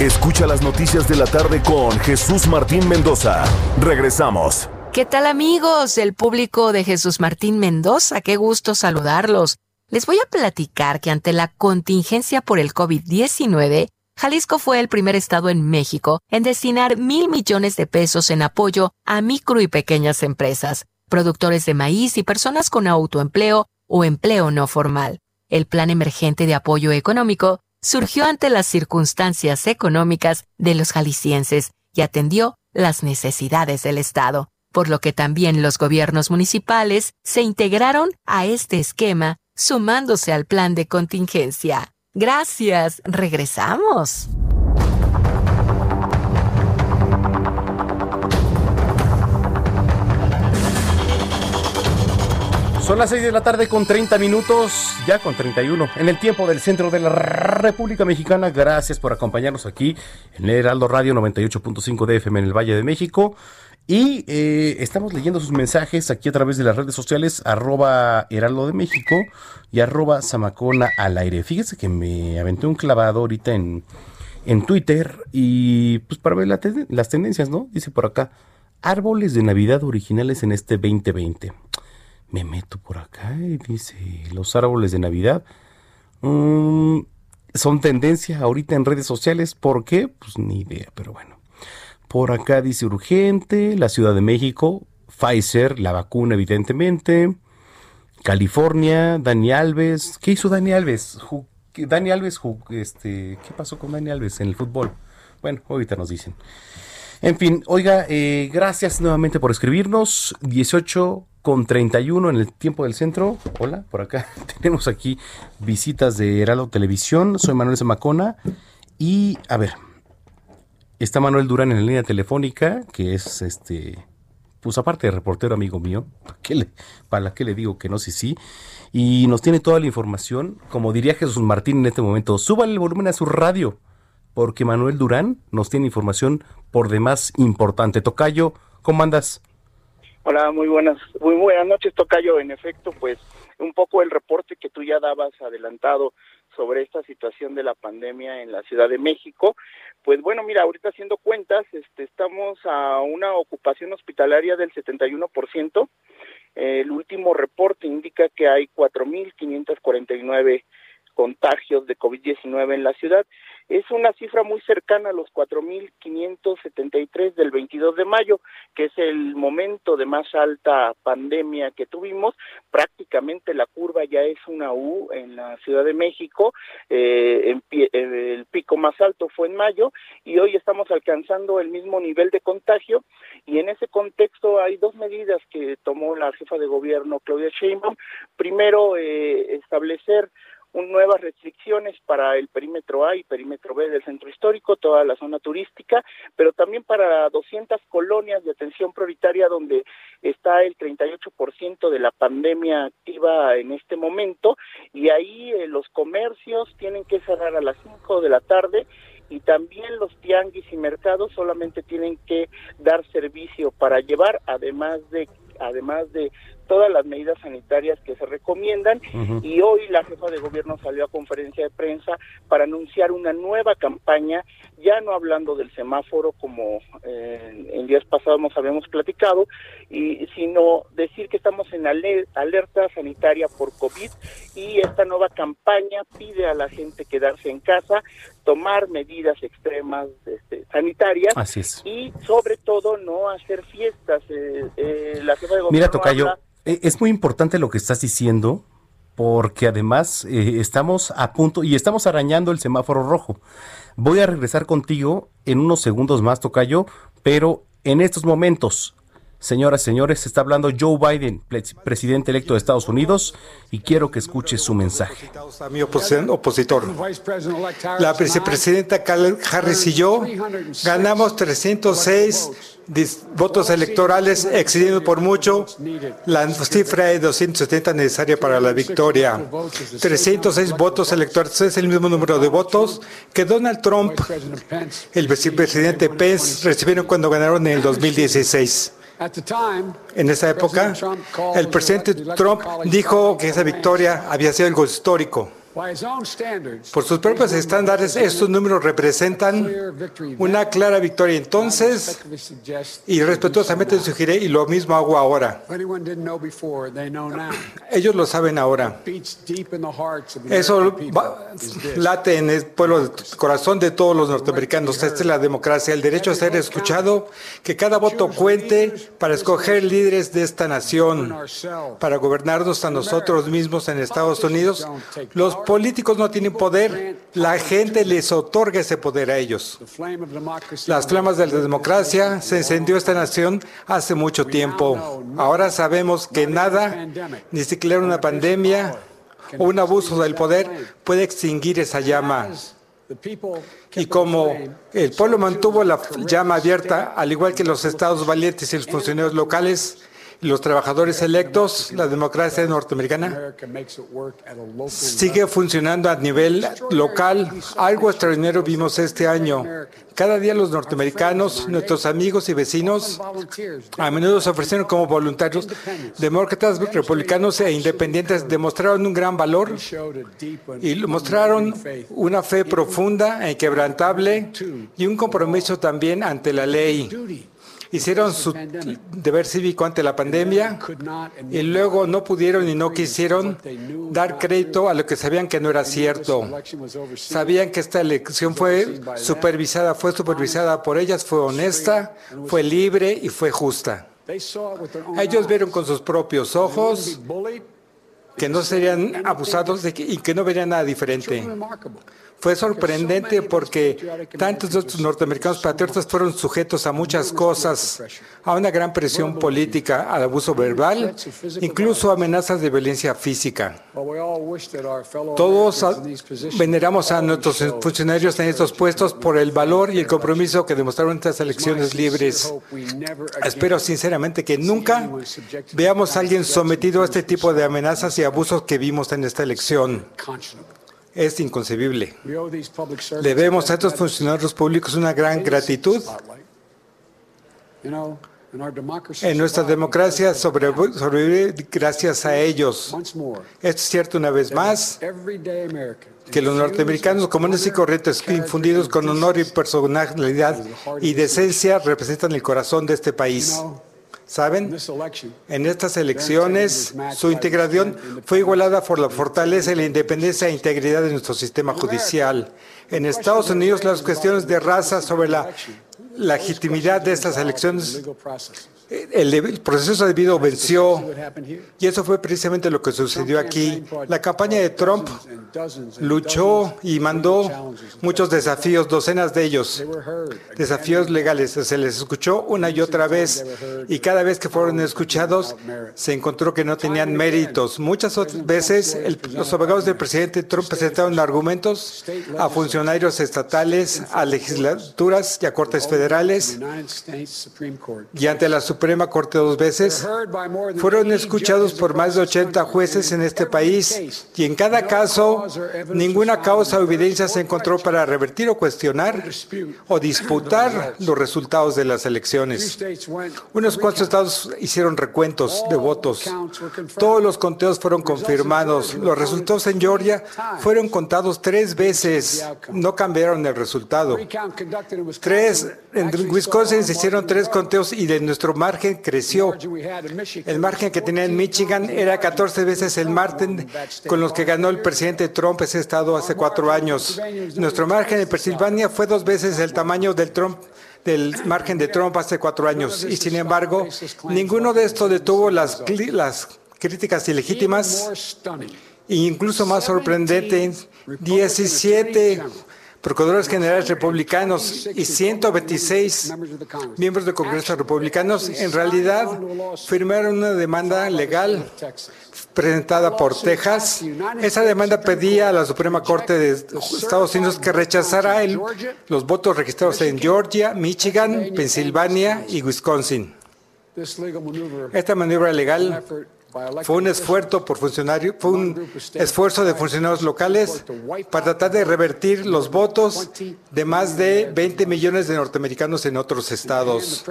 Escucha las noticias de la tarde con Jesús Martín Mendoza. Regresamos. ¿Qué tal amigos? El público de Jesús Martín Mendoza, qué gusto saludarlos. Les voy a platicar que ante la contingencia por el COVID-19, Jalisco fue el primer estado en México en destinar mil millones de pesos en apoyo a micro y pequeñas empresas productores de maíz y personas con autoempleo o empleo no formal. El Plan Emergente de Apoyo Económico surgió ante las circunstancias económicas de los jaliscienses y atendió las necesidades del Estado, por lo que también los gobiernos municipales se integraron a este esquema, sumándose al plan de contingencia. Gracias, regresamos. Son las 6 de la tarde con 30 minutos, ya con 31, en el tiempo del centro de la República Mexicana. Gracias por acompañarnos aquí en Heraldo Radio 98.5 de FM en el Valle de México. Y eh, estamos leyendo sus mensajes aquí a través de las redes sociales, arroba Heraldo de México y arroba Zamacona al aire. Fíjese que me aventé un clavado ahorita en, en Twitter y pues para ver las tendencias, ¿no? Dice por acá, árboles de Navidad originales en este 2020 me meto por acá y dice, los árboles de Navidad mm, son tendencia ahorita en redes sociales. ¿Por qué? Pues ni idea, pero bueno. Por acá dice urgente, la Ciudad de México, Pfizer, la vacuna evidentemente, California, Dani Alves. ¿Qué hizo Dani Alves? Dani Alves, este, ¿qué pasó con Dani Alves en el fútbol? Bueno, ahorita nos dicen. En fin, oiga, eh, gracias nuevamente por escribirnos. 18 con 31 en el tiempo del centro. Hola, por acá tenemos aquí visitas de Heraldo Televisión. Soy Manuel Zamacona y a ver, está Manuel Durán en la línea telefónica, que es este, pues aparte de reportero amigo mío, ¿para qué le, para qué le digo que no? Sí, sí. Y nos tiene toda la información. Como diría Jesús Martín en este momento, súbale el volumen a su radio, porque Manuel Durán nos tiene información por demás importante. Tocayo, ¿cómo andas? Hola, muy buenas, muy buenas noches, Tocayo. En efecto, pues un poco el reporte que tú ya dabas adelantado sobre esta situación de la pandemia en la Ciudad de México. Pues bueno, mira, ahorita haciendo cuentas, este, estamos a una ocupación hospitalaria del 71%. El último reporte indica que hay 4.549 contagios de COVID-19 en la ciudad es una cifra muy cercana a los 4.573 del 22 de mayo, que es el momento de más alta pandemia que tuvimos. Prácticamente la curva ya es una U en la Ciudad de México. Eh, el pico más alto fue en mayo y hoy estamos alcanzando el mismo nivel de contagio. Y en ese contexto hay dos medidas que tomó la jefa de gobierno, Claudia Sheinbaum. Primero, eh, establecer nuevas restricciones para el perímetro A y perímetro B del centro histórico, toda la zona turística, pero también para 200 colonias de atención prioritaria donde está el 38% de la pandemia activa en este momento y ahí eh, los comercios tienen que cerrar a las 5 de la tarde y también los tianguis y mercados solamente tienen que dar servicio para llevar, además de además de todas las medidas sanitarias que se recomiendan y hoy la jefa de gobierno salió a conferencia de prensa para anunciar una nueva campaña, ya no hablando del semáforo como eh, en días pasados nos habíamos platicado, y sino decir que estamos en ale- alerta sanitaria por COVID y esta nueva campaña pide a la gente quedarse en casa, tomar medidas extremas este, sanitarias Así es. y sobre todo no hacer fiestas. Eh, eh, la jefa de gobierno Mira, Tocayo, habla- es muy importante lo que estás diciendo porque además eh, estamos a punto y estamos arañando el semáforo rojo. Voy a regresar contigo en unos segundos más, Tocayo, pero en estos momentos, señoras y señores, está hablando Joe Biden, pre- presidente electo de Estados Unidos, y quiero que escuches su mensaje. a mi opositor. La vicepresidenta Harris y yo ganamos 306 dis- votos electorales, excediendo por mucho la cifra de 270 necesaria para la victoria. 306 votos electorales es el mismo número de votos que Donald Trump, el vicepresidente Pence, recibieron cuando ganaron en el 2016. En esa época, el presidente Trump dijo que esa victoria había sido algo histórico. Por sus propios estándares, estos números representan una clara victoria entonces y respetuosamente sugeriré y lo mismo hago ahora. Ellos lo saben ahora. Eso va- late en el pueblo, el corazón de todos los norteamericanos. Esta es la democracia, el derecho a ser escuchado, que cada voto cuente para escoger líderes de esta nación, para gobernarnos a nosotros mismos en Estados Unidos. Los políticos no tienen poder, la gente les otorga ese poder a ellos. Las flamas de la democracia se encendió esta nación hace mucho tiempo. Ahora sabemos que nada, ni siquiera una pandemia o un abuso del poder puede extinguir esa llama. Y como el pueblo mantuvo la llama abierta, al igual que los estados valientes y los funcionarios locales, los trabajadores electos, la democracia norteamericana sigue funcionando a nivel local. Algo extraordinario vimos este año. Cada día los norteamericanos, nuestros amigos y vecinos, a menudo se ofrecieron como voluntarios. Demócratas, republicanos e independientes demostraron un gran valor y mostraron una fe profunda e inquebrantable y un compromiso también ante la ley hicieron su deber cívico ante la pandemia y luego no pudieron y no quisieron dar crédito a lo que sabían que no era cierto. Sabían que esta elección fue supervisada, fue supervisada por ellas, fue honesta, fue libre y fue justa. Ellos vieron con sus propios ojos que no serían abusados y que no verían nada diferente. Fue sorprendente porque tantos de estos norteamericanos patriotas fueron sujetos a muchas cosas, a una gran presión política, al abuso verbal, incluso amenazas de violencia física. Todos veneramos a nuestros funcionarios en estos puestos por el valor y el compromiso que demostraron estas elecciones libres. Espero sinceramente que nunca veamos a alguien sometido a este tipo de amenazas y abusos que vimos en esta elección. Es inconcebible. Debemos a estos funcionarios públicos una gran gratitud. En nuestra democracia sobre- sobrevive gracias a ellos. Esto es cierto una vez más que los norteamericanos comunes y corrientes infundidos con honor y personalidad y decencia representan el corazón de este país. ¿Saben? En estas elecciones, su integración fue igualada por la fortaleza y la independencia e integridad de nuestro sistema judicial. En Estados Unidos, las cuestiones de raza sobre la legitimidad de estas elecciones, el, proceso debido venció y eso fue precisamente lo que sucedió aquí. La campaña de Trump luchó y mandó muchos desafíos, docenas de ellos, desafíos legales. Se les escuchó una y otra vez y cada vez que fueron escuchados se encontró que no tenían méritos. Muchas veces los abogados del presidente Trump presentaron argumentos a funcionarios estatales, a legislaturas y a cortes federales y ante la Suprema Corte dos veces, fueron escuchados por más de 80 jueces en este país y en cada caso ninguna causa o evidencia se encontró para revertir o cuestionar o disputar los resultados de las elecciones. Unos cuantos estados hicieron recuentos de votos. Todos los conteos fueron confirmados. Los resultados en Georgia fueron contados tres veces. No cambiaron el resultado. Tres, en Wisconsin se hicieron tres conteos y de nuestro margen creció. El margen que tenía en Michigan era 14 veces el margen con los que ganó el presidente Trump ese estado hace cuatro años. Nuestro margen en Pensilvania fue dos veces el tamaño del margen de Trump hace cuatro años. Y sin embargo, ninguno de estos detuvo las, las críticas ilegítimas. E incluso más sorprendente, 17 procuradores generales republicanos y 126 miembros del Congreso republicanos en realidad firmaron una demanda legal presentada por Texas. Esa demanda pedía a la Suprema Corte de Estados Unidos que rechazara los votos registrados en Georgia, Michigan, Pensilvania y Wisconsin. Esta maniobra legal fue un esfuerzo por funcionarios, fue un esfuerzo de funcionarios locales para tratar de revertir los votos de más de 20 millones de norteamericanos en otros estados.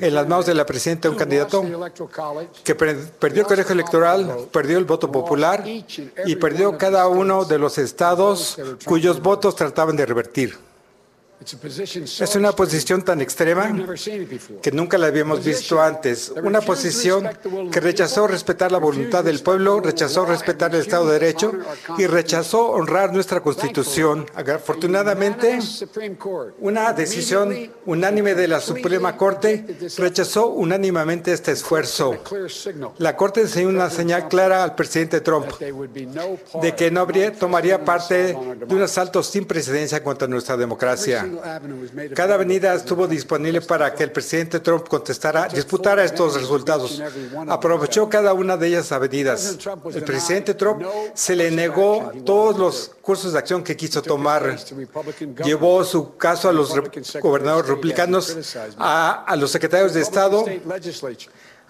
En las manos de la presidenta, un candidato que perdió el colegio electoral, perdió el voto popular y perdió cada uno de los estados cuyos votos trataban de revertir. Es una posición tan extrema que nunca la habíamos visto antes. Una posición que rechazó respetar la voluntad del pueblo, rechazó respetar el Estado de Derecho y rechazó honrar nuestra Constitución. Afortunadamente, una decisión unánime de la Suprema Corte rechazó unánimemente este esfuerzo. La Corte enseñó una señal clara al presidente Trump de que no habría, tomaría parte de un asalto sin precedencia contra nuestra democracia. Cada avenida estuvo disponible para que el presidente Trump contestara, disputara estos resultados. Aprovechó cada una de ellas avenidas. El presidente Trump se le negó todos los cursos de acción que quiso tomar. Llevó su caso a los gobernadores republicanos, a, a los secretarios de Estado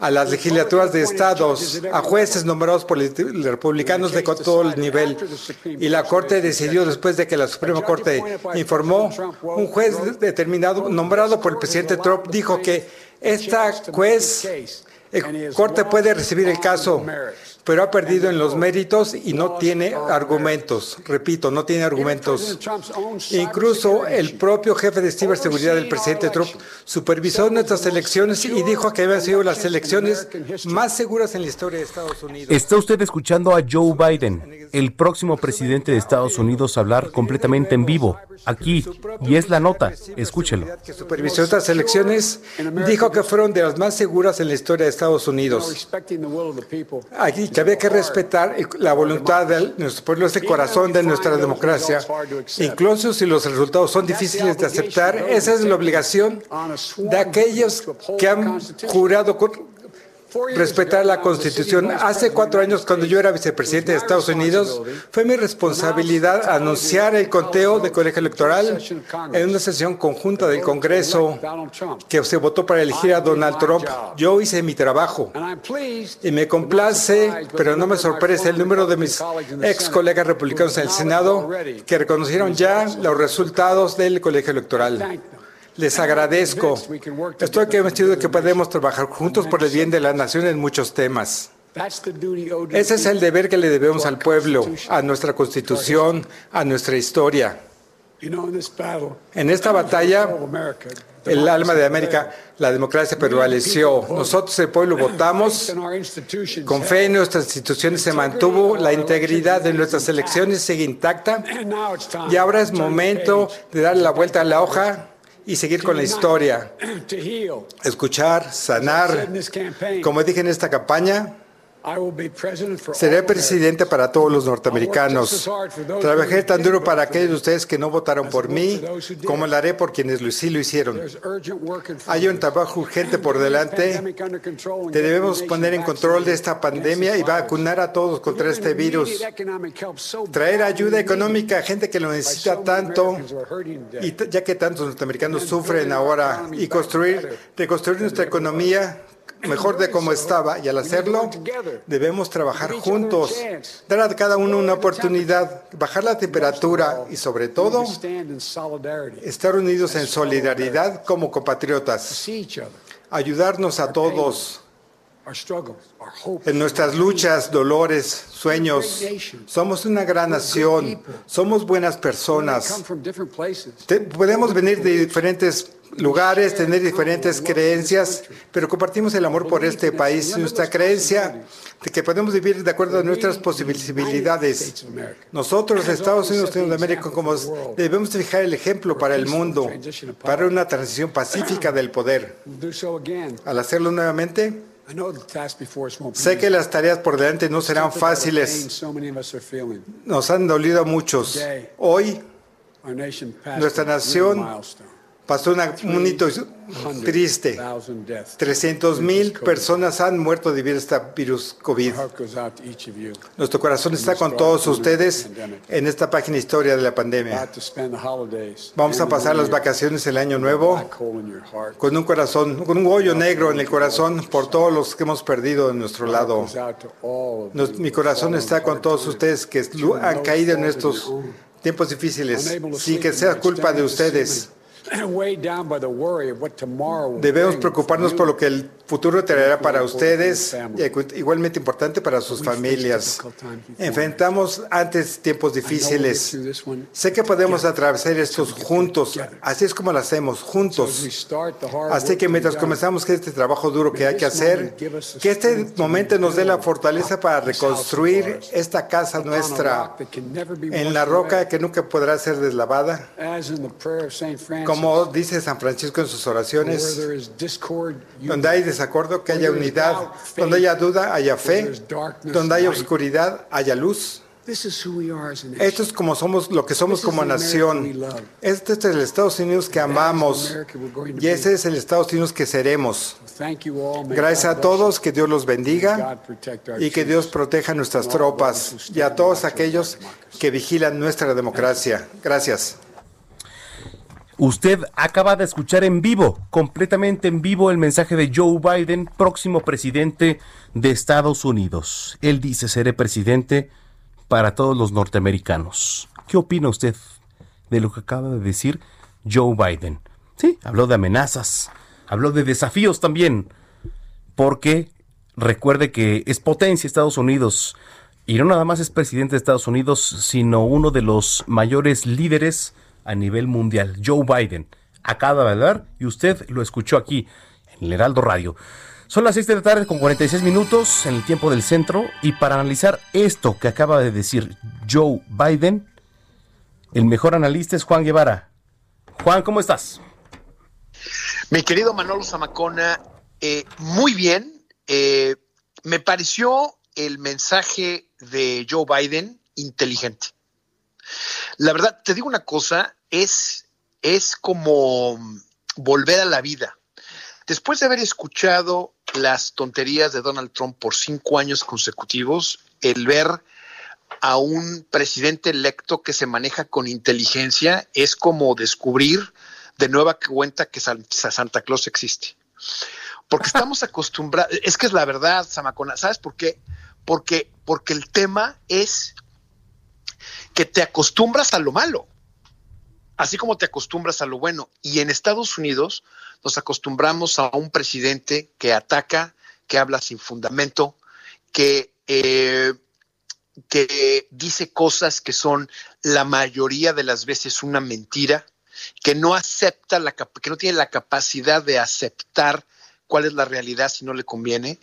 a las legislaturas de estados, a jueces nombrados por republicanos de todo el nivel. Y la Corte decidió, después de que la Suprema Corte informó, un juez determinado, nombrado por el presidente Trump, dijo que esta juez, Corte puede recibir el caso pero ha perdido en los méritos y no tiene argumentos. Repito, no tiene argumentos. Incluso el propio jefe de ciberseguridad del presidente Trump supervisó nuestras elecciones y dijo que habían sido las elecciones más seguras en la historia de Estados Unidos. Está usted escuchando a Joe Biden, el próximo presidente de Estados Unidos, hablar completamente en vivo, aquí, y es la nota. Escúchelo. Que supervisó estas elecciones, dijo que fueron de las más seguras en la historia de Estados Unidos. Aquí que había que respetar la voluntad de nuestro pueblo, ese corazón de nuestra democracia, incluso si los resultados son difíciles de aceptar, esa es la obligación de aquellos que han jurado respetar la Constitución. Hace cuatro años, cuando yo era vicepresidente de Estados Unidos, fue mi responsabilidad anunciar el conteo de colegio electoral en una sesión conjunta del Congreso que se votó para elegir a Donald Trump. Yo hice mi trabajo y me complace, pero no me sorprende el número de mis ex colegas republicanos en el Senado que reconocieron ya los resultados del colegio electoral. Les agradezco. Estoy convencido de que podemos trabajar juntos por el bien de la nación en muchos temas. Ese es el deber que le debemos al pueblo, a nuestra constitución, a nuestra historia. En esta batalla, el alma de América, la democracia prevaleció. Nosotros, el pueblo, votamos con fe en nuestras instituciones, se mantuvo, la integridad de nuestras elecciones sigue intacta y ahora es momento de darle la vuelta a la hoja y seguir con la historia. Escuchar, sanar. Como dije en esta campaña, Seré presidente para todos los norteamericanos. Trabajé tan duro para aquellos de ustedes que no votaron por mí, como lo haré por quienes sí lo hicieron. Hay un trabajo urgente por delante. Debemos poner en control de esta pandemia y vacunar a todos contra este virus. Traer ayuda económica a gente que lo necesita tanto, y ya que tantos norteamericanos sufren ahora, y construir, reconstruir nuestra economía mejor de cómo estaba y al hacerlo debemos trabajar juntos, dar a cada uno una oportunidad, bajar la temperatura y sobre todo estar unidos en solidaridad como compatriotas, ayudarnos a todos en nuestras luchas, dolores, sueños. Somos una gran nación, somos buenas personas. podemos venir de diferentes lugares, tener diferentes creencias, pero compartimos el amor por este país, nuestra creencia de que podemos vivir de acuerdo a nuestras posibilidades. Nosotros, Estados Unidos de América, como debemos fijar el ejemplo para el mundo, para una transición pacífica del poder. Al hacerlo nuevamente, Sé que las tareas por delante no serán fáciles. Nos han dolido a muchos. Hoy, nuestra nación pasó un hito triste. 300 mil personas han muerto debido a este virus COVID. Nuestro corazón está con todos ustedes en esta página historia de la pandemia. Vamos a pasar las vacaciones el año nuevo con un corazón, con un hoyo negro en el corazón por todos los que hemos perdido en nuestro lado. Mi corazón está con todos ustedes que han caído en estos tiempos difíciles sin que sea culpa de ustedes. Debemos preocuparnos por lo que el futuro traerá para ustedes, igualmente importante para sus familias. Enfrentamos antes tiempos difíciles. Sé que podemos atravesar estos juntos. Así es como lo hacemos, juntos. Así que mientras comenzamos este trabajo duro que hay que hacer, que este momento nos dé la fortaleza para reconstruir esta casa nuestra en la roca que nunca podrá ser deslavada. Como dice San Francisco en sus oraciones, donde hay desacuerdo, que haya unidad, donde haya duda, haya fe, donde haya oscuridad, haya luz. Esto es como somos, lo que somos como nación. Este es el Estados Unidos que amamos y ese es el Estados Unidos que seremos. Gracias a todos, que Dios los bendiga y que Dios proteja nuestras tropas y a todos aquellos que vigilan nuestra democracia. Gracias. Usted acaba de escuchar en vivo, completamente en vivo, el mensaje de Joe Biden, próximo presidente de Estados Unidos. Él dice, seré presidente para todos los norteamericanos. ¿Qué opina usted de lo que acaba de decir Joe Biden? Sí, habló de amenazas, habló de desafíos también, porque recuerde que es potencia Estados Unidos, y no nada más es presidente de Estados Unidos, sino uno de los mayores líderes a nivel mundial, Joe Biden. Acaba de hablar y usted lo escuchó aquí en el Heraldo Radio. Son las 6 de la tarde con 46 minutos en el tiempo del centro y para analizar esto que acaba de decir Joe Biden, el mejor analista es Juan Guevara. Juan, ¿cómo estás? Mi querido Manolo Zamacona, eh, muy bien. Eh, me pareció el mensaje de Joe Biden inteligente. La verdad, te digo una cosa, es, es como volver a la vida. Después de haber escuchado las tonterías de Donald Trump por cinco años consecutivos, el ver a un presidente electo que se maneja con inteligencia es como descubrir de nueva cuenta que Santa Claus existe. Porque estamos acostumbrados, es que es la verdad, Samacona, ¿sabes por qué? Porque, porque el tema es que te acostumbras a lo malo, así como te acostumbras a lo bueno. Y en Estados Unidos nos acostumbramos a un presidente que ataca, que habla sin fundamento, que, eh, que dice cosas que son la mayoría de las veces una mentira, que no acepta la que no tiene la capacidad de aceptar cuál es la realidad si no le conviene.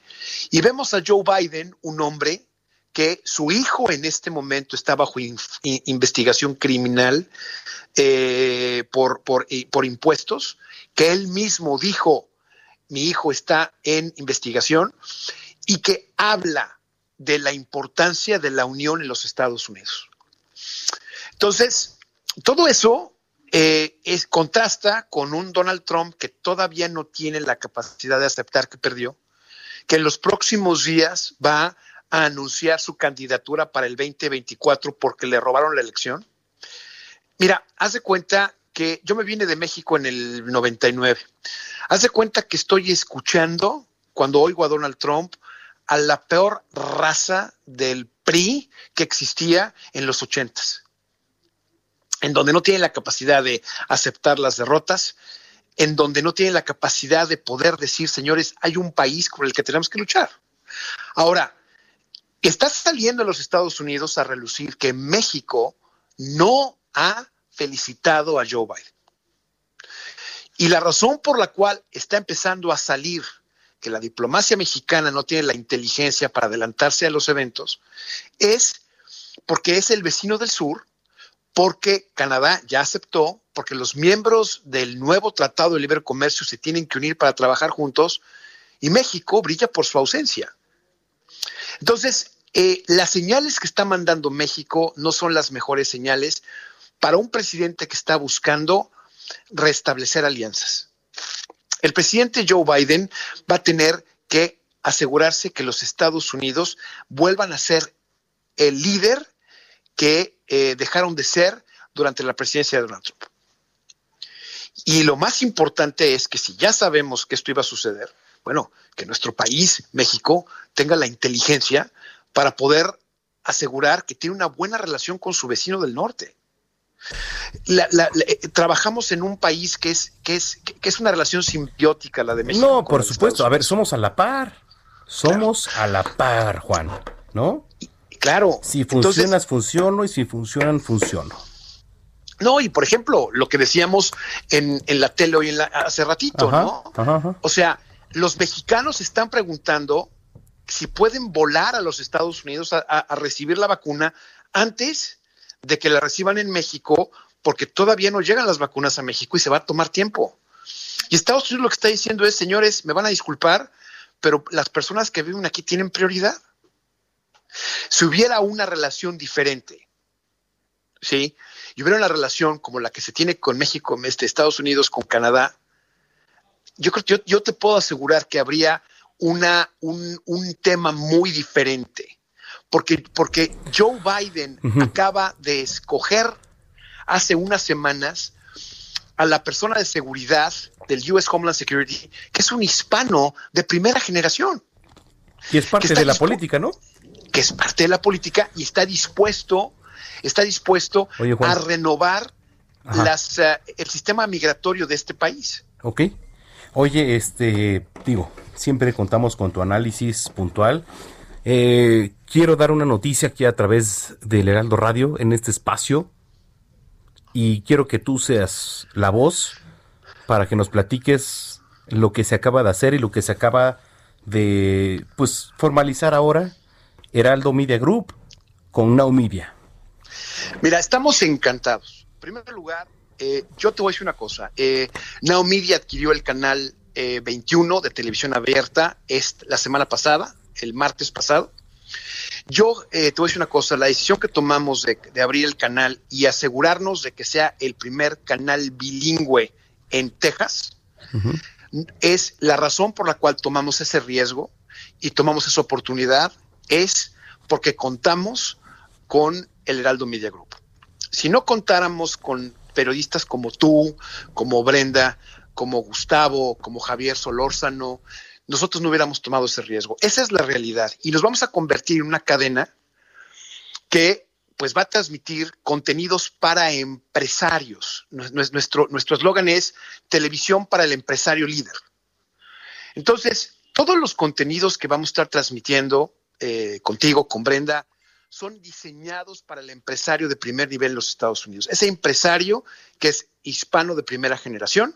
Y vemos a Joe Biden, un hombre que su hijo en este momento está bajo investigación criminal eh, por, por, impuestos, que él mismo dijo, mi hijo está en investigación, y que habla de la importancia de la unión en los Estados Unidos. Entonces, todo eso eh, es, contrasta con un Donald Trump que todavía no tiene la capacidad de aceptar que perdió, que en los próximos días va a anunciar su candidatura para el 2024 porque le robaron la elección. Mira, haz de cuenta que yo me vine de México en el 99. Haz de cuenta que estoy escuchando, cuando oigo a Donald Trump, a la peor raza del PRI que existía en los ochentas en donde no tienen la capacidad de aceptar las derrotas, en donde no tienen la capacidad de poder decir, señores, hay un país con el que tenemos que luchar. Ahora, está saliendo en los Estados Unidos a relucir que México no ha felicitado a Joe Biden. Y la razón por la cual está empezando a salir que la diplomacia mexicana no tiene la inteligencia para adelantarse a los eventos es porque es el vecino del sur porque Canadá ya aceptó, porque los miembros del nuevo Tratado de Libre Comercio se tienen que unir para trabajar juntos y México brilla por su ausencia. Entonces, eh, las señales que está mandando México no son las mejores señales para un presidente que está buscando restablecer alianzas. El presidente Joe Biden va a tener que asegurarse que los Estados Unidos vuelvan a ser el líder que eh, dejaron de ser durante la presidencia de Donald Trump. Y lo más importante es que si ya sabemos que esto iba a suceder, bueno, que nuestro país, México, tenga la inteligencia para poder asegurar que tiene una buena relación con su vecino del norte. Eh, trabajamos en un país que es, que, es, que es una relación simbiótica la de México. No, por supuesto. A ver, somos a la par. Somos a la par, Juan, ¿no? Claro. Si funcionas, funciono y si funcionan, funciono. No, y por ejemplo, lo que decíamos en, la tele hoy en la, hace ratito, ¿no? O sea, los mexicanos están preguntando si pueden volar a los Estados Unidos a, recibir la vacuna antes de que la reciban en México, porque todavía no llegan las vacunas a México y se va a tomar tiempo. Y Estados Unidos lo que está diciendo es, señores, me van a disculpar, pero las personas que viven aquí tienen prioridad. Si hubiera una relación diferente, ¿sí? Y hubiera una relación como la que se tiene con México, este, Estados Unidos, con Canadá, yo creo yo, te puedo asegurar que habría una, un, tema muy diferente. Porque, porque Joe Biden acaba de escoger hace unas semanas a la persona de seguridad del US Homeland Security, que es un hispano de primera generación. Y es parte de la política, ¿no? que es parte de la política y está dispuesto, está dispuesto a renovar las, eh, el sistema migratorio de este país. Ok. Oye, este, digo, siempre contamos con tu análisis puntual. Eh, quiero dar una noticia aquí a través del Heraldo Radio en este espacio y quiero que tú seas la voz para que nos platiques lo que se acaba de hacer y lo que se acaba de pues formalizar ahora Heraldo Media Group con Now Media. Mira, estamos encantados. En primer lugar, eh, yo te voy a decir una cosa. Eh, Now Media adquirió el canal 21 eh, de televisión abierta la semana pasada, el martes pasado. Yo te voy a decir una cosa, la decisión que tomamos de, abrir el canal y asegurarnos de que sea el primer canal bilingüe en Texas es la razón por la cual tomamos ese riesgo y tomamos esa oportunidad es porque contamos con el Heraldo Media Group. Si no contáramos con periodistas como tú, como Brenda, como Gustavo, como Javier Solórzano, nosotros no hubiéramos tomado ese riesgo. Esa es la realidad. Y nos vamos a convertir en una cadena que pues va a transmitir contenidos para empresarios. Nuestro nuestro eslogan es televisión para el empresario líder. Entonces, todos los contenidos que vamos a estar transmitiendo eh, contigo, con Brenda, son diseñados para el empresario de primer nivel en los Estados Unidos. Ese empresario que es hispano de primera generación,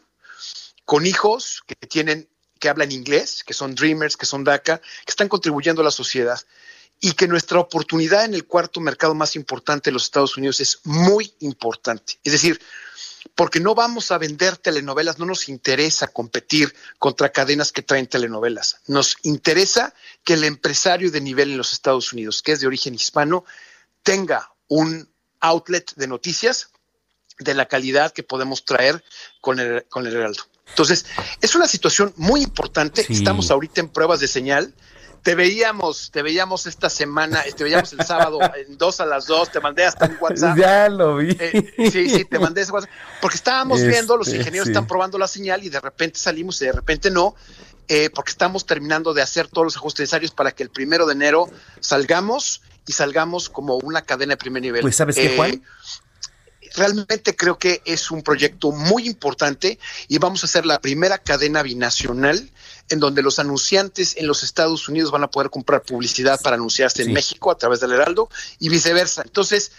con hijos que tienen, que hablan inglés, que son dreamers, que son DACA, que están contribuyendo a la sociedad y que nuestra oportunidad en el cuarto mercado más importante de los Estados Unidos es muy importante. Es decir, porque no vamos a vender telenovelas, no nos interesa competir contra cadenas que traen telenovelas. Nos interesa que el empresario de nivel en los Estados Unidos, que es de origen hispano, tenga un outlet de noticias de la calidad que podemos traer con el, con el Heraldo. Entonces, es una situación muy importante. Estamos ahorita en pruebas de señal te veíamos, te veíamos esta semana, te veíamos el sábado en dos a las dos, te mandé hasta un WhatsApp. Ya lo vi. Eh, sí, sí, te mandé ese WhatsApp. Porque estábamos viendo, los este, ingenieros están probando la señal y de repente salimos y de repente no, eh, porque estamos terminando de hacer todos los ajustes necesarios para que el primero de enero salgamos y salgamos como una cadena de primer nivel. Pues, ¿sabes qué, Juan? Eh, realmente creo que es un proyecto muy importante y vamos a ser la primera cadena binacional en donde los anunciantes en los Estados Unidos van a poder comprar publicidad para anunciarse en México a través del Heraldo y viceversa. Entonces,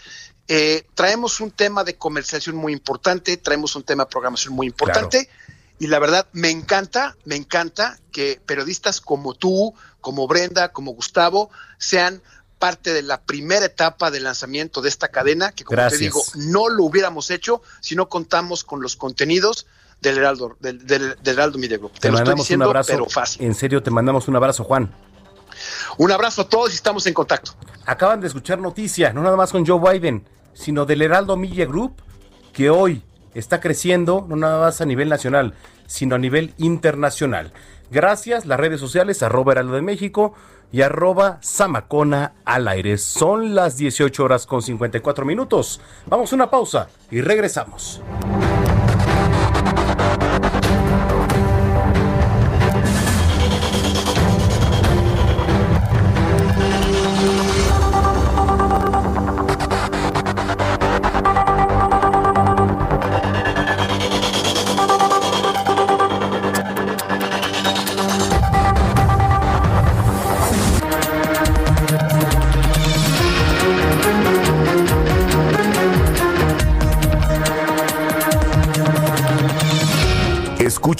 eh, traemos un tema de comercialización muy importante, traemos un tema de programación muy importante. Y la verdad, me encanta, me encanta que periodistas como tú, como Brenda, como Gustavo, sean parte de la primera etapa de lanzamiento de esta cadena, que como te digo, no lo hubiéramos hecho si no contamos con los contenidos del Heraldo, del, del, Heraldo Media Group. Te, mandamos un abrazo, pero fácil. En serio, te mandamos un abrazo, Juan. Un abrazo a todos y estamos en contacto. Acaban de escuchar noticias, no nada más con Joe Biden, sino del Heraldo Media Group, que hoy está creciendo, no nada más a nivel nacional, sino a nivel internacional. Gracias, las redes sociales, arroba Heraldo de México y arroba Samacona al aire. Son las 18 horas con 54 minutos. Vamos a una pausa y regresamos.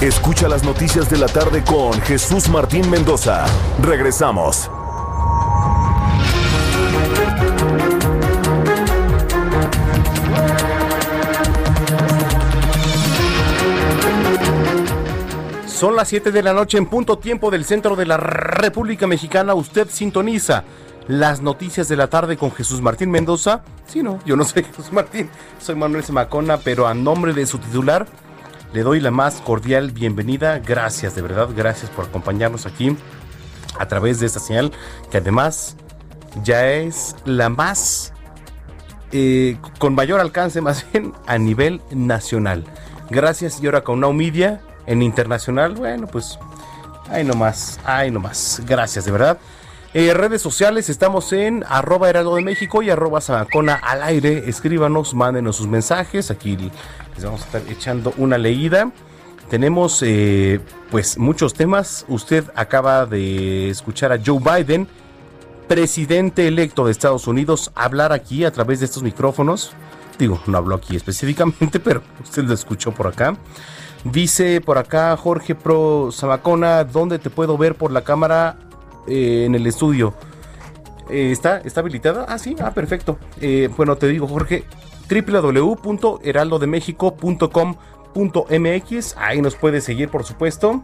Escucha las noticias de la tarde con Jesús Martín Mendoza. Regresamos. Son las 7 de la noche en punto tiempo del centro de la República Mexicana. Usted sintoniza las noticias de la tarde con Jesús Martín Mendoza. Sí, no, yo no soy Jesús Martín, soy Manuel Semacona, pero a nombre de su titular le doy la más cordial bienvenida. Gracias, de verdad, gracias por acompañarnos aquí a través de esta señal que además ya es la más eh, con mayor alcance más bien a nivel nacional. Gracias y ahora con Now Media en internacional, bueno pues ahí nomás, ahí nomás. Gracias de verdad. Eh, redes sociales, estamos en arroba de México y arroba al aire. Escríbanos, mándenos sus mensajes. Aquí les vamos a estar echando una leída. Tenemos eh, pues muchos temas. Usted acaba de escuchar a Joe Biden, presidente electo de Estados Unidos, hablar aquí a través de estos micrófonos. Digo, no habló aquí específicamente, pero usted lo escuchó por acá. Dice por acá Jorge Pro Samacona, ¿dónde te puedo ver por la cámara? Eh, en el estudio. Eh, ¿está, ¿Está habilitada? Ah, sí, ah, perfecto. Bueno, te digo, Jorge, www.heraldodemexico.com.mx. Ahí nos puedes seguir, por supuesto.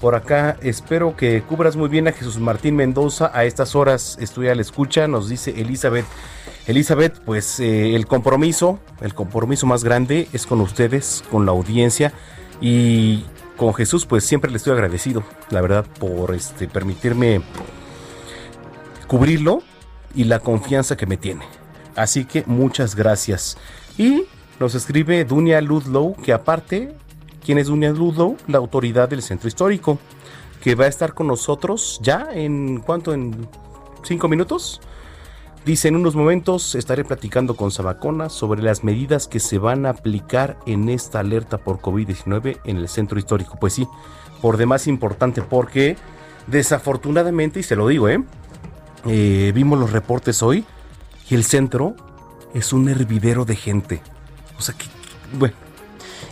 Por acá espero que cubras muy bien a Jesús Martín Mendoza. A estas horas estoy a la escucha, nos dice Elizabeth. Elizabeth, pues el compromiso, el compromiso más grande es con ustedes, con la audiencia. Y con Jesús, pues siempre le estoy agradecido, la verdad, por este, permitirme cubrirlo y la confianza que me tiene. Así que muchas gracias. Y nos escribe Dunia Ludlow, que aparte, ¿quién es Dunia Ludlow? La autoridad del centro histórico, que va a estar con nosotros ya en cuánto, en cinco minutos. Dice, en unos momentos estaré platicando con Sabacona sobre las medidas que se van a aplicar en esta alerta por COVID-19 en el centro histórico. Pues sí, por demás importante porque desafortunadamente, y se lo digo, ¿eh? eh vimos los reportes hoy y el centro es un hervidero de gente. O sea que, bueno,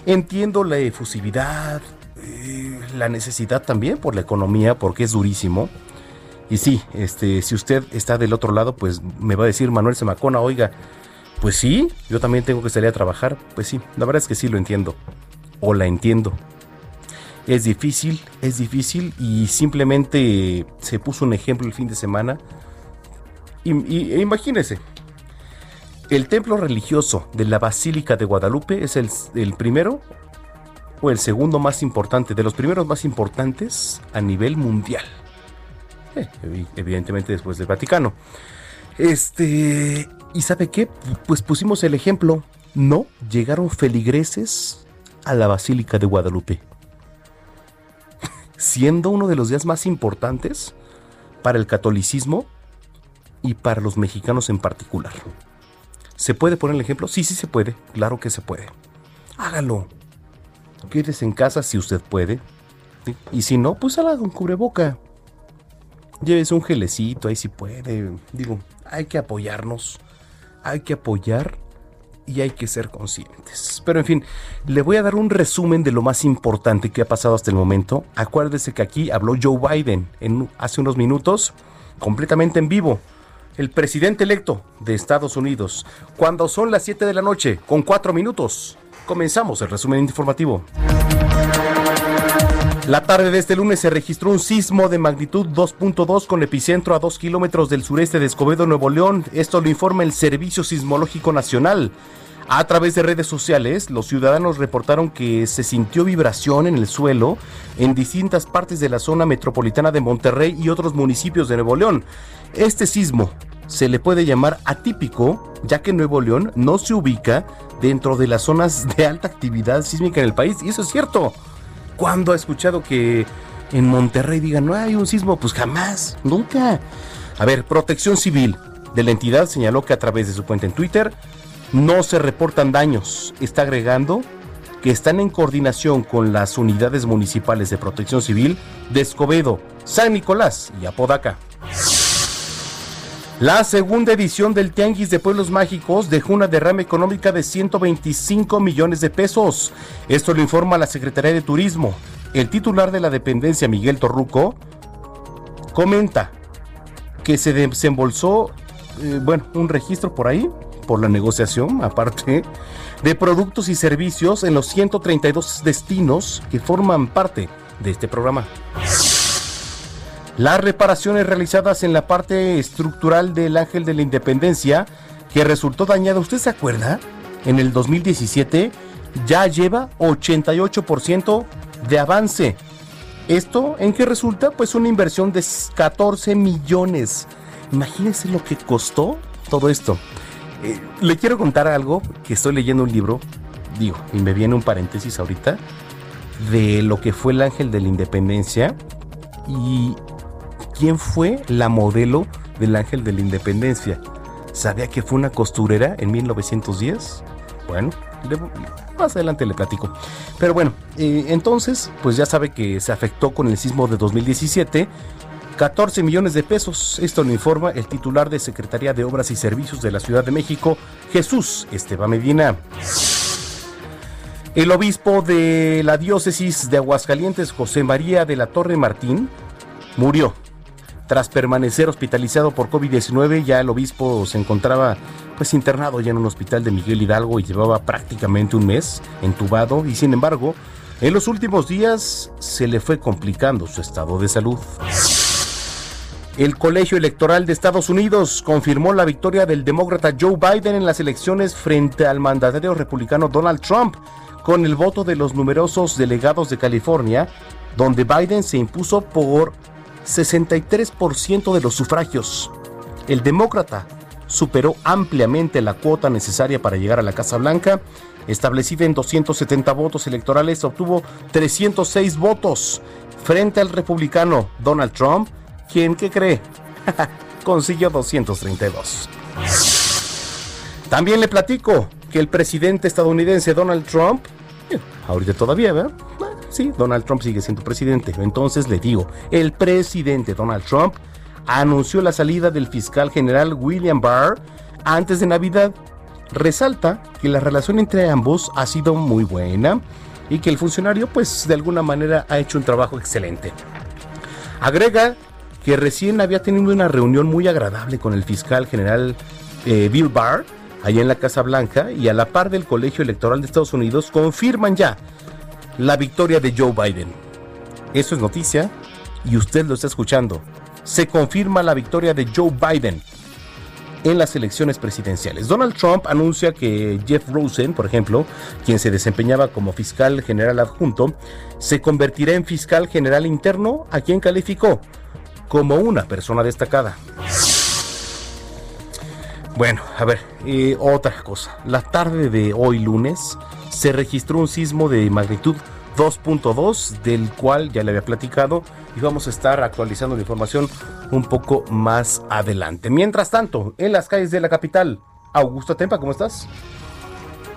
entiendo la efusividad, eh, la necesidad también por la economía, porque es durísimo. Y sí, este, si usted está del otro lado, pues me va a decir Manuel Semacona, oiga, pues sí, yo también tengo que salir a trabajar. Pues sí, la verdad es que sí lo entiendo. O la entiendo. Es difícil, es difícil y simplemente se puso un ejemplo el fin de semana. Y, e imagínese, el templo religioso de la Basílica de Guadalupe es el, el primero o el segundo más importante, de los primeros más importantes a nivel mundial. Eh, evidentemente después del Vaticano. Este, ¿y sabe qué? Pues pusimos el ejemplo. No llegaron feligreses a la Basílica de Guadalupe. Siendo uno de los días más importantes para el catolicismo y para los mexicanos en particular. ¿Se puede poner el ejemplo? Sí, sí se puede. Claro que se puede. Hágalo. Quédese en casa si usted puede. Y si no, pues haga un cubreboca. Llévese un gelecito, ahí si puede. Digo, hay que apoyarnos. Hay que apoyar y hay que ser conscientes. Pero en fin, le voy a dar un resumen de lo más importante que ha pasado hasta el momento. Acuérdese que aquí habló Joe Biden en, hace unos minutos, completamente en vivo. El presidente electo de Estados Unidos. Cuando son las 7 de la noche, con 4 minutos, comenzamos el resumen informativo. La tarde de este lunes se registró un sismo de magnitud 2.2 con epicentro a 2 kilómetros del sureste de Escobedo, Nuevo León. Esto lo informa el Servicio Sismológico Nacional. A través de redes sociales, los ciudadanos reportaron que se sintió vibración en el suelo en distintas partes de la zona metropolitana de Monterrey y otros municipios de Nuevo León. Este sismo se le puede llamar atípico, ya que Nuevo León no se ubica dentro de las zonas de alta actividad sísmica en el país, y eso es cierto. ¿Cuándo ha escuchado que en Monterrey digan no hay un sismo? Pues jamás, nunca. A ver, Protección Civil de la entidad señaló que a través de su cuenta en Twitter no se reportan daños. Está agregando que están en coordinación con las unidades municipales de protección civil de Escobedo, San Nicolás y Apodaca. La segunda edición del Tianguis de Pueblos Mágicos dejó una derrama económica de 125 millones de pesos. Esto lo informa la Secretaría de Turismo. El titular de la dependencia, Miguel Torruco, comenta que se desembolsó, eh, bueno, un registro por ahí, por la negociación, aparte, de productos y servicios en los 132 destinos que forman parte de este programa. Las reparaciones realizadas en la parte estructural del Ángel de la Independencia, que resultó dañada, ¿usted se acuerda? En el 2017 ya lleva 88% de avance. ¿Esto en qué resulta? Pues una inversión de 14 millones. Imagínense lo que costó todo esto. Eh, le quiero contar algo que estoy leyendo un libro, digo, y me viene un paréntesis ahorita, de lo que fue el Ángel de la Independencia. Y quién fue la modelo del Ángel de la Independencia. ¿Sabía que fue una costurera en 1910? Bueno, más adelante le platico. Pero bueno, eh, entonces, pues ya sabe que se afectó con el sismo de 2017. 14 millones de pesos. Esto lo informa el titular de Secretaría de Obras y Servicios de la Ciudad de México, Jesús Esteban Medina. El obispo de la diócesis de Aguascalientes, José María de la Torre Martín, murió tras permanecer hospitalizado por COVID-19, ya el obispo se encontraba pues internado ya en un hospital de Miguel Hidalgo y llevaba prácticamente un mes entubado y sin embargo, en los últimos días se le fue complicando su estado de salud. El Colegio Electoral de Estados Unidos confirmó la victoria del demócrata Joe Biden en las elecciones frente al mandatario republicano Donald Trump, con el voto de los numerosos delegados de California, donde Biden se impuso por 63% de los sufragios. El demócrata superó ampliamente la cuota necesaria para llegar a la Casa Blanca, establecida en 270 votos electorales, obtuvo 306 votos frente al republicano Donald Trump, quien, ¿qué cree? Consiguió 232. También le platico que el presidente estadounidense Donald Trump, eh, ahorita todavía, ¿verdad? Sí, Donald Trump sigue siendo presidente. Entonces le digo, el presidente Donald Trump anunció la salida del fiscal general William Barr antes de Navidad. Resalta que la relación entre ambos ha sido muy buena y que el funcionario pues de alguna manera ha hecho un trabajo excelente. Agrega que recién había tenido una reunión muy agradable con el fiscal general eh, Bill Barr allá en la Casa Blanca y a la par del Colegio Electoral de Estados Unidos confirman ya la victoria de Joe Biden. Eso es noticia y usted lo está escuchando. Se confirma la victoria de Joe Biden en las elecciones presidenciales. Donald Trump anuncia que Jeff Rosen, por ejemplo, quien se desempeñaba como fiscal general adjunto, se convertirá en fiscal general interno, a quien calificó como una persona destacada. Bueno, a ver, eh, otra cosa. La tarde de hoy lunes se registró un sismo de magnitud 2.2, del cual ya le había platicado y vamos a estar actualizando la información un poco más adelante. Mientras tanto, en las calles de la capital, Augusto Tempa, ¿cómo estás?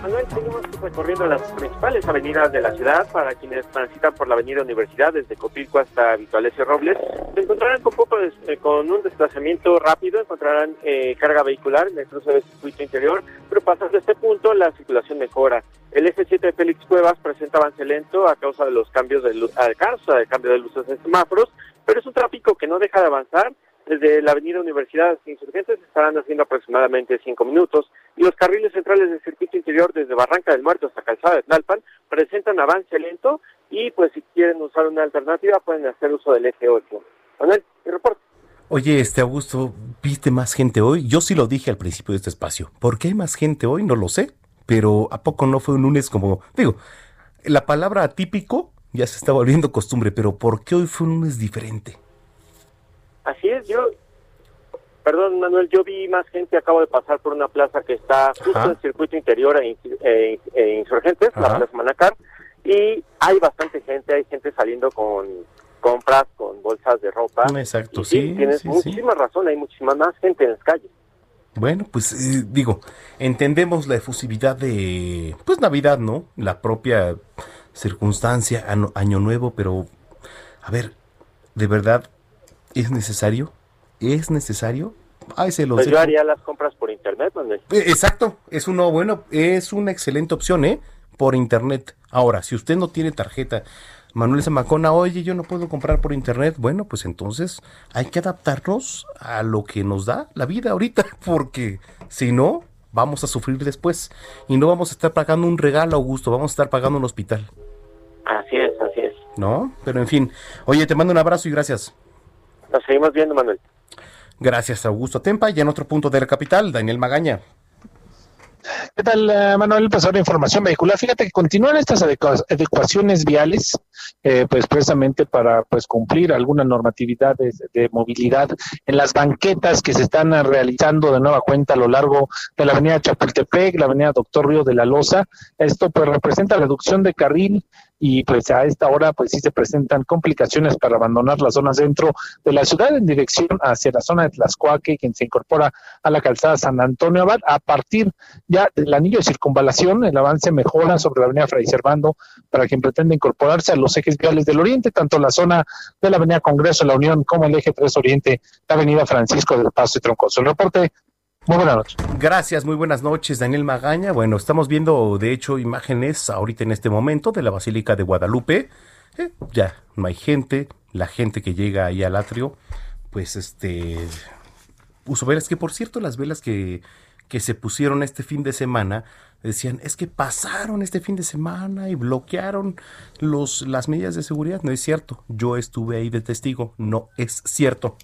Manuel, seguimos recorriendo las principales avenidas de la ciudad para quienes transitan por la avenida Universidad desde Copilco hasta Vitualesio Robles. Se encontrarán con, poco eh, con un desplazamiento rápido, encontrarán eh, carga vehicular en el cruce del circuito interior, pero pasando este punto la circulación mejora. El eje 7 de Félix Cuevas presenta avance lento a causa de los cambios de luz, a causa del cambio de luces en semáforos, pero es un tráfico que no deja de avanzar desde la avenida Universidad Insurgentes estarán haciendo aproximadamente cinco minutos y los carriles centrales del circuito interior desde Barranca del Muerto hasta Calzada de Tlalpan presentan avance lento y pues si quieren usar una alternativa pueden hacer uso del eje 8. Manuel, mi reporte. Oye, este Augusto, ¿viste más gente hoy? Yo sí lo dije al principio de este espacio. ¿Por qué hay más gente hoy? No lo sé. Pero ¿a poco no fue un lunes como... Digo, la palabra atípico ya se está volviendo costumbre, pero ¿por qué hoy fue un lunes diferente? Así es, yo, perdón Manuel, yo vi más gente, acabo de pasar por una plaza que está justo en el circuito interior e, Insurgentes, la Plaza Manacar, y hay bastante gente, hay gente saliendo con compras, con bolsas de ropa. Exacto, sí. Tienes muchísima razón, hay muchísima más gente en las calles. Bueno, pues eh, digo, entendemos la efusividad de, pues Navidad, ¿no? La propia circunstancia, año nuevo, pero, a ver, de verdad, ¿Es necesario? ¿Es necesario? Ay, se pues yo haría las compras por internet, eh, Exacto, es uno bueno, es una excelente opción, ¿eh? Por internet. Ahora, si usted no tiene tarjeta, Manuel Zamacona, oye, yo no puedo comprar por internet, bueno, pues entonces hay que adaptarnos a lo que nos da la vida ahorita, porque si no, vamos a sufrir después y no vamos a estar pagando un regalo, Augusto, vamos a estar pagando un hospital. Así es, así es. ¿No? Pero en fin, oye, te mando un abrazo y gracias. Nos seguimos viendo, Manuel. Gracias, Augusto Tempa. Y en otro punto de la capital, Daniel Magaña. ¿Qué tal, eh, Manuel? Pues ahora información vehicular. Fíjate que continúan estas adecuaciones viales, eh, pues precisamente para pues cumplir algunas normatividades de movilidad en las banquetas que se están realizando de nueva cuenta a lo largo de la avenida Chapultepec, la avenida Doctor Río de la Loza. Esto pues representa reducción de carril y pues a esta hora pues sí se presentan complicaciones para abandonar las zonas dentro de la ciudad en dirección hacia la zona de Tlaxcuaque, quien se incorpora a la calzada San Antonio Abad. A partir ya del anillo de circunvalación, el avance mejora sobre la avenida Fray Servando para quien pretende incorporarse a los ejes viales del oriente, tanto la zona de la avenida Congreso de la Unión como el eje 3 Oriente, la avenida Francisco del Paso y Troncoso. El reporte muy buenas noches. Gracias, muy buenas noches, Daniel Magaña. Bueno, estamos viendo, de hecho, imágenes ahorita en este momento de la Basílica de Guadalupe. Eh, ya no hay gente, la gente que llega ahí al atrio, pues este uso velas que por cierto las velas que, que se pusieron este fin de semana decían es que pasaron este fin de semana y bloquearon los las medidas de seguridad no es cierto yo estuve ahí de testigo no es cierto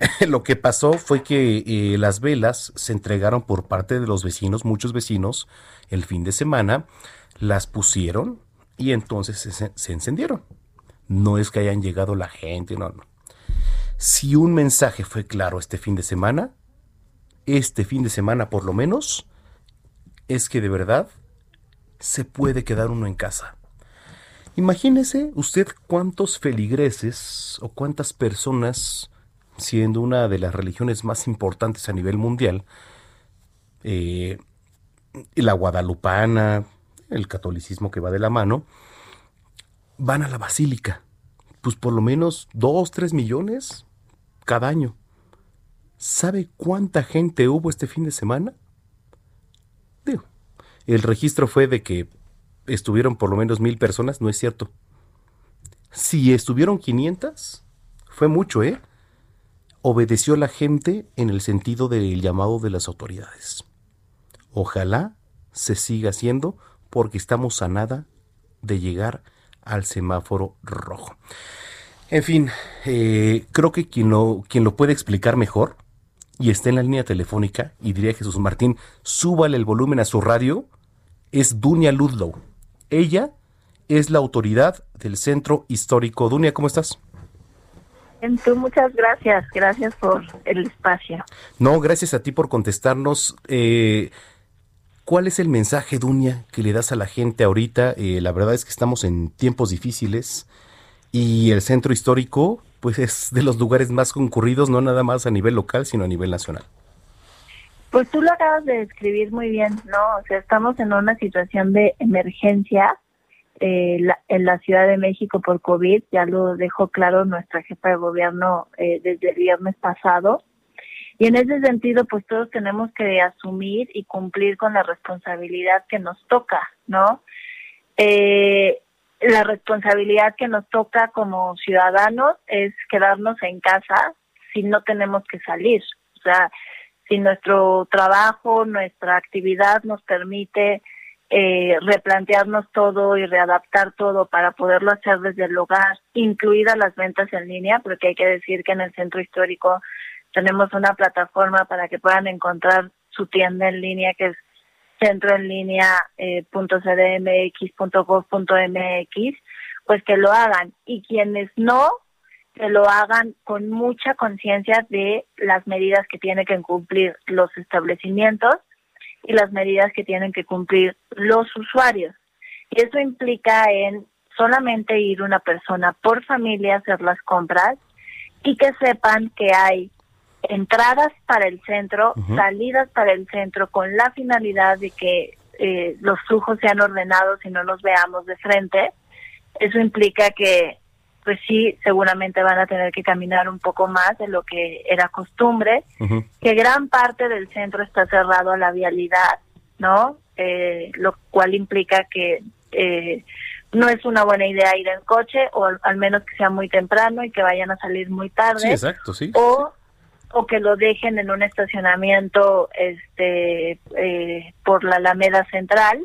lo que pasó fue que eh, las velas se entregaron por parte de los vecinos, muchos vecinos, el fin de semana, las pusieron y entonces se, encendieron. No es que hayan llegado la gente, no, no. Si un mensaje fue claro este fin de semana, este fin de semana por lo menos, es que de verdad se puede quedar uno en casa. Imagínese usted cuántos feligreses o cuántas personas siendo una de las religiones más importantes a nivel mundial, eh, la guadalupana, el catolicismo que va de la mano, van a la basílica. Pues por lo menos dos, tres millones cada año. ¿Sabe cuánta gente hubo este fin de semana? Digo, el registro fue de que estuvieron por lo menos mil personas, no es cierto. Si estuvieron 500, fue mucho, ¿eh? Obedeció la gente en el sentido del llamado de las autoridades. Ojalá se siga haciendo porque estamos a nada de llegar al semáforo rojo. En fin, eh, creo que quien lo, puede explicar mejor y está en la línea telefónica y diría Jesús Martín, súbale el volumen a su radio, es Dunia Ludlow. Ella es la autoridad del Centro Histórico. Dunia, ¿cómo estás? Tú, muchas gracias, gracias por el espacio. No, gracias a ti por contestarnos. Eh, ¿Cuál es el mensaje, Dunia, que le das a la gente ahorita? Eh, la verdad es que estamos en tiempos difíciles y el centro histórico, pues es de los lugares más concurridos, no nada más a nivel local, sino a nivel nacional. Pues tú lo acabas de describir muy bien, ¿no? O sea, estamos en una situación de emergencia eh, en la Ciudad de México por COVID, ya lo dejó claro nuestra jefa de gobierno eh, desde el viernes pasado. Y en ese sentido, pues todos tenemos que asumir y cumplir con la responsabilidad que nos toca, ¿no? Eh, la responsabilidad que nos toca como ciudadanos es quedarnos en casa si no tenemos que salir. O sea, si nuestro trabajo, nuestra actividad nos permite eh, replantearnos todo y readaptar todo para poderlo hacer desde el hogar, incluidas las ventas en línea, porque hay que decir que en el centro histórico tenemos una plataforma para que puedan encontrar su tienda en línea que es centroenlinea.cdmx.gov.mx, eh, pues que lo hagan. Y quienes no, que lo hagan con mucha conciencia de las medidas que tienen que cumplir los establecimientos y las medidas que tienen que cumplir los usuarios. Y eso implica en solamente ir una persona por familia a hacer las compras y que sepan que hay entradas para el centro, salidas para el centro con la finalidad de que eh, los flujos sean ordenados y no nos veamos de frente. Eso implica que pues sí, seguramente van a tener que caminar un poco más de lo que era costumbre, que gran parte del centro está cerrado a la vialidad, ¿no? Eh, lo cual implica que eh, no es una buena idea ir en coche, o al, menos que sea muy temprano y que vayan a salir muy tarde. Sí, exacto, sí. O, o que lo dejen en un estacionamiento este eh, por la Alameda Central,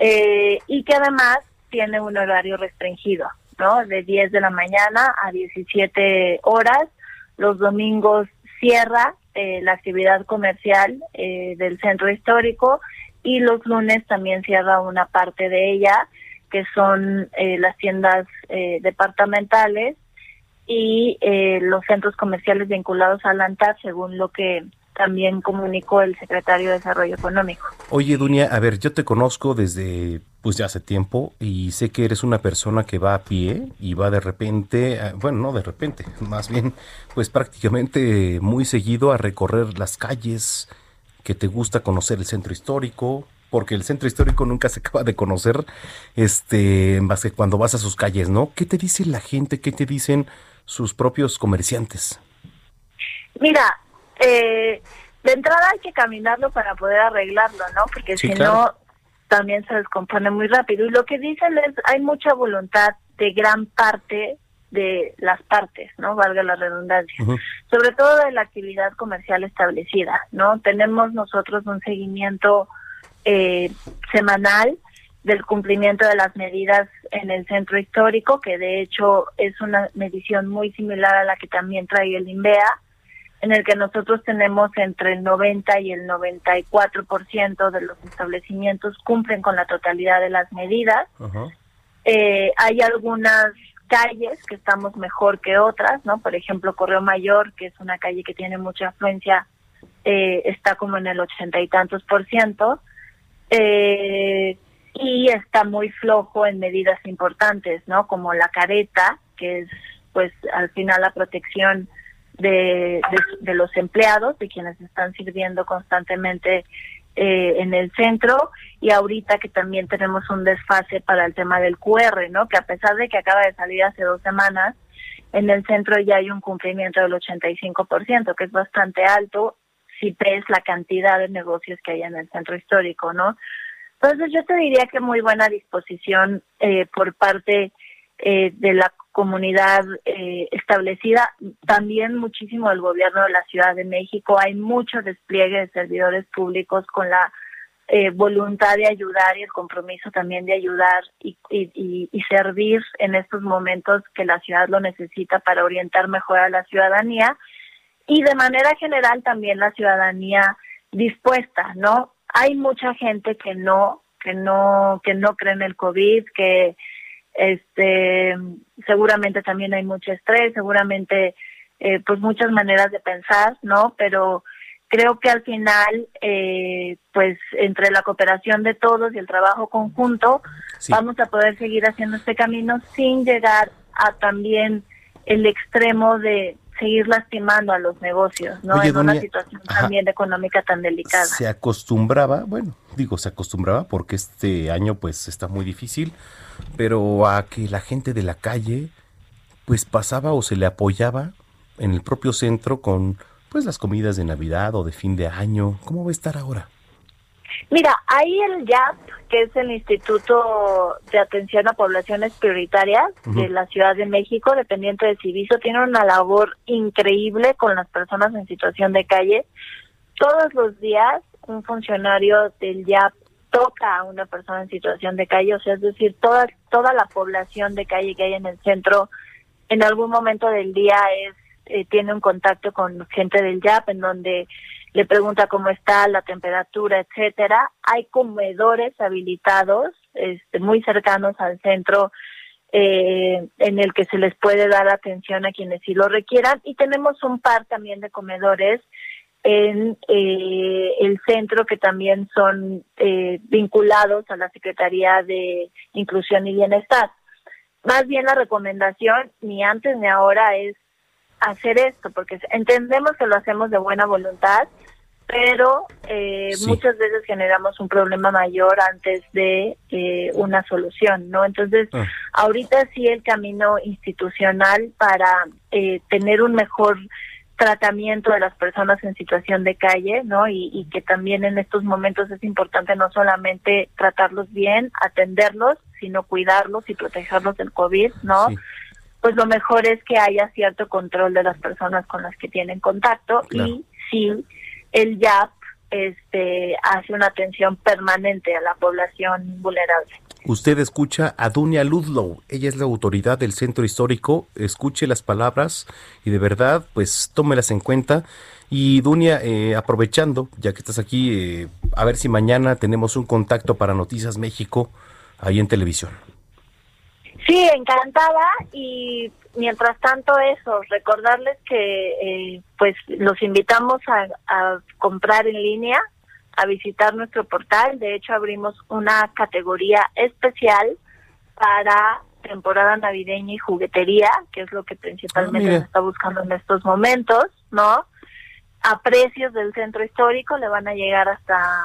y que además tiene un horario restringido. ¿No? De 10 de la mañana a 17 horas. Los domingos cierra eh, la actividad comercial eh, del centro histórico y los lunes también cierra una parte de ella, que son eh, las tiendas departamentales y los centros comerciales vinculados al ANTAD, según lo que también comunicó el secretario de Desarrollo Económico. Oye, Dunia, a ver, yo te conozco desde pues ya hace tiempo y sé que eres una persona que va a pie y va de repente, bueno, no de repente, más bien pues prácticamente muy seguido a recorrer las calles, que te gusta conocer el centro histórico, porque el centro histórico nunca se acaba de conocer, este, más que cuando vas a sus calles, ¿no? ¿Qué te dice la gente? ¿Qué te dicen sus propios comerciantes? Mira, eh, de entrada hay que caminarlo para poder arreglarlo, ¿no? Porque si no, también se descompone muy rápido. Y lo que dicen es, hay mucha voluntad de gran parte de las partes, ¿no? Valga la redundancia. Sobre todo de la actividad comercial establecida, ¿no? Tenemos nosotros un seguimiento eh, semanal del cumplimiento de las medidas en el centro histórico, que de hecho es una medición muy similar a la que también trae el INVEA en el que nosotros tenemos entre el 90 y el 94% de los establecimientos cumplen con la totalidad de las medidas. Eh, hay algunas calles que estamos mejor que otras, ¿no? Por ejemplo, Correo Mayor, que es una calle que tiene mucha afluencia, eh, está como en el ochenta y tantos por ciento. Eh, y está muy flojo en medidas importantes, ¿no? Como la careta, que es, pues, al final la protección de, los empleados, de quienes están sirviendo constantemente eh, en el centro y ahorita que también tenemos un desfase para el tema del QR, ¿no? Que a pesar de que acaba de salir hace dos semanas, en el centro ya hay un cumplimiento del 85%, que es bastante alto si ves la cantidad de negocios que hay en el centro histórico, ¿no? Entonces yo te diría que muy buena disposición eh, por parte eh, de la comunidad eh, establecida, también muchísimo del gobierno de la Ciudad de México. Hay mucho despliegue de servidores públicos con la eh, voluntad de ayudar y el compromiso también de ayudar y, y, y, servir en estos momentos que la ciudad lo necesita para orientar mejor a la ciudadanía y de manera general también la ciudadanía dispuesta, ¿no? Hay mucha gente que no que no que no cree en el COVID, que este seguramente también hay mucho estrés seguramente eh, pues muchas maneras de pensar no pero creo que al final eh, pues entre la cooperación de todos y el trabajo conjunto vamos a poder seguir haciendo este camino sin llegar a también el extremo de seguir lastimando a los negocios, ¿no? en una situación también económica tan delicada. Se acostumbraba, bueno, digo, se acostumbraba porque este año pues está muy difícil, pero a que la gente de la calle pues pasaba o se le apoyaba en el propio centro con pues las comidas de Navidad o de fin de año. ¿Cómo va a estar ahora? Mira, ahí el YAP, que es el Instituto de Atención a Poblaciones Prioritarias de la Ciudad de México, dependiente de Civiso, tiene una labor increíble con las personas en situación de calle. Todos los días un funcionario del YAP toca a una persona en situación de calle, o sea, es decir, toda, toda la población de calle que hay en el centro en algún momento del día es eh, tiene un contacto con gente del YAP en donde le pregunta cómo está la temperatura, etcétera. Hay comedores habilitados este, muy cercanos al centro eh, en el que se les puede dar atención a quienes sí lo requieran y tenemos un par también de comedores en eh, el centro que también son eh, vinculados a la Secretaría de Inclusión y Bienestar. Más bien la recomendación, ni antes ni ahora, es hacer esto, porque entendemos que lo hacemos de buena voluntad, pero eh, muchas veces generamos un problema mayor antes de eh, una solución, ¿no? Entonces, ah. ahorita sí el camino institucional para eh, tener un mejor tratamiento de las personas en situación de calle, ¿no? Y, que también en estos momentos es importante no solamente tratarlos bien, atenderlos, sino cuidarlos y protegerlos del COVID, ¿no? Pues lo mejor es que haya cierto control de las personas con las que tienen contacto y sí el YAP este, hace una atención permanente a la población vulnerable. Usted escucha a Dunia Ludlow, ella es la autoridad del centro histórico, escuche las palabras y de verdad, pues tómelas en cuenta. Y Dunia, eh, aprovechando, ya que estás aquí, eh, a ver si mañana tenemos un contacto para Noticias México ahí en televisión. Sí, encantada y mientras tanto eso, recordarles que eh, pues los invitamos a, comprar en línea, a visitar nuestro portal. De hecho, abrimos una categoría especial para temporada navideña y juguetería, que es lo que principalmente ah, se está buscando en estos momentos, ¿no? A precios del centro histórico le van a llegar hasta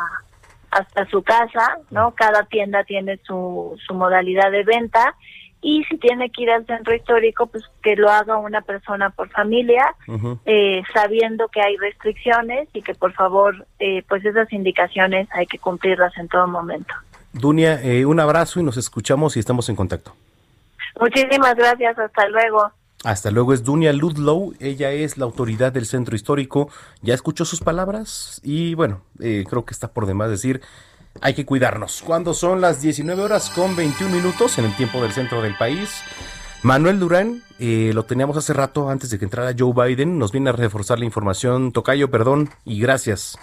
hasta su casa, ¿no? Cada tienda tiene su, su modalidad de venta y si tiene que ir al centro histórico, pues que lo haga una persona por familia, eh, sabiendo que hay restricciones y que por favor, eh, pues esas indicaciones hay que cumplirlas en todo momento. Dunia, eh, un abrazo y nos escuchamos y estamos en contacto. Muchísimas gracias, hasta luego. Hasta luego es Dunia Ludlow, ella es la autoridad del centro histórico, ya escuchó sus palabras y bueno, creo que está por demás decir hay que cuidarnos. Cuando son las 19 horas con 21 minutos en el tiempo del centro del país. Manuel Durán, eh, lo teníamos hace rato antes de que entrara Joe Biden, nos viene a reforzar la información. Tocayo, perdón y gracias.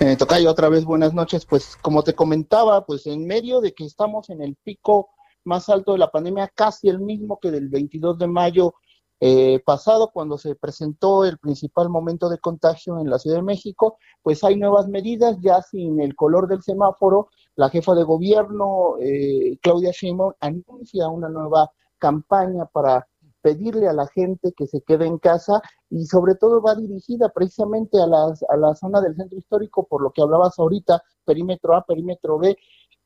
Eh, Tocayo, otra vez buenas noches. Pues como te comentaba, pues en medio de que estamos en el pico más alto de la pandemia, casi el mismo que del 22 de mayo eh, pasado, cuando se presentó el principal momento de contagio en la Ciudad de México, pues hay nuevas medidas, ya sin el color del semáforo, la jefa de gobierno, eh, Claudia Sheinbaum, anuncia una nueva campaña para pedirle a la gente que se quede en casa y sobre todo va dirigida precisamente a, las, a la zona del centro histórico, por lo que hablabas ahorita, perímetro A, perímetro B,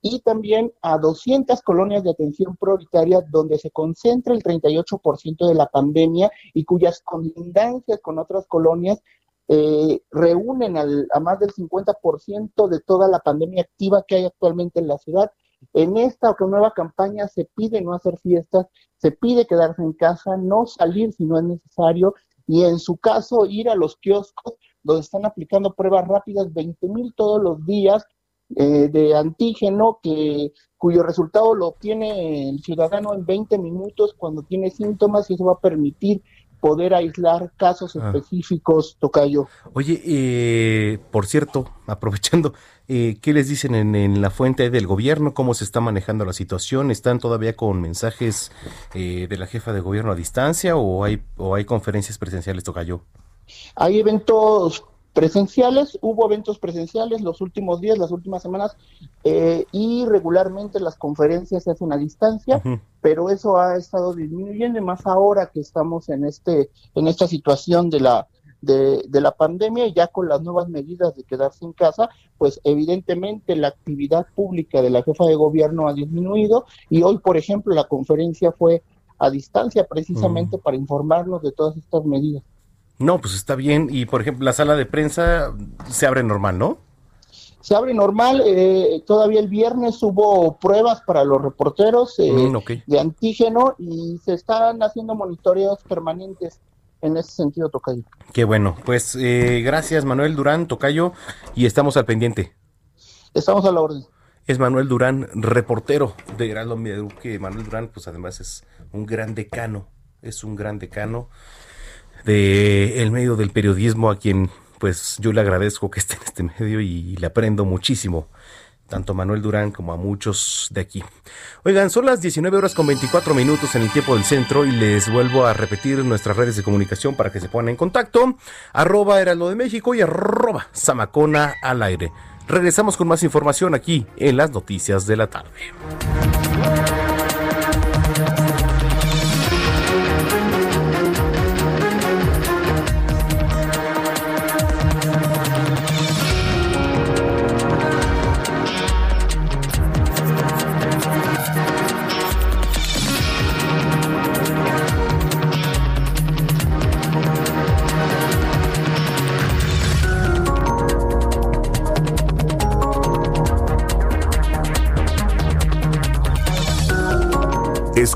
y también a 200 colonias de atención prioritaria donde se concentra el 38% de la pandemia y cuyas colindancias con otras colonias eh, reúnen a más del 50% de toda la pandemia activa que hay actualmente en la ciudad. En esta nueva campaña se pide no hacer fiestas, se pide quedarse en casa, no salir si no es necesario y en su caso ir a los kioscos donde están aplicando pruebas rápidas, 20 mil todos los días, eh, de antígeno que cuyo resultado lo obtiene el ciudadano en 20 minutos cuando tiene síntomas y eso va a permitir poder aislar casos ah. específicos, Tocayo. Oye, eh, por cierto, aprovechando, eh, ¿qué les dicen en, la fuente del gobierno? ¿Cómo se está manejando la situación? ¿Están todavía con mensajes de la jefa de gobierno a distancia o hay, o hay conferencias presenciales, Tocayo? Hay eventos presenciales, hubo eventos presenciales los últimos días, las últimas semanas, eh, y regularmente las conferencias se hacen a distancia, pero eso ha estado disminuyendo, y más ahora que estamos en este, en esta situación de la de, de la pandemia y ya con las nuevas medidas de quedarse en casa, pues evidentemente la actividad pública de la jefa de gobierno ha disminuido y hoy, por ejemplo, la conferencia fue a distancia precisamente para informarnos de todas estas medidas. No, pues está bien. Y por ejemplo, la sala de prensa se abre normal, ¿no? Se abre normal. Eh, todavía el viernes hubo pruebas para los reporteros eh, mm, de antígeno y se están haciendo monitoreos permanentes en ese sentido, Tocayo. Qué bueno. Pues eh, gracias, Manuel Durán, Tocayo, y estamos al pendiente. Estamos a la orden. Es Manuel Durán, reportero de Heraldo Media que Manuel Durán, pues además es un gran decano, es un gran decano de el medio del periodismo a quien pues yo le agradezco que esté en este medio y le aprendo muchísimo tanto a Manuel Durán como a muchos de aquí. Oigan, son las 19 horas con 24 minutos en el tiempo del centro y les vuelvo a repetir nuestras redes de comunicación para que se pongan en contacto. Arroba Heraldo de México y arroba Samacona al aire. Regresamos con más información aquí en las noticias de la tarde.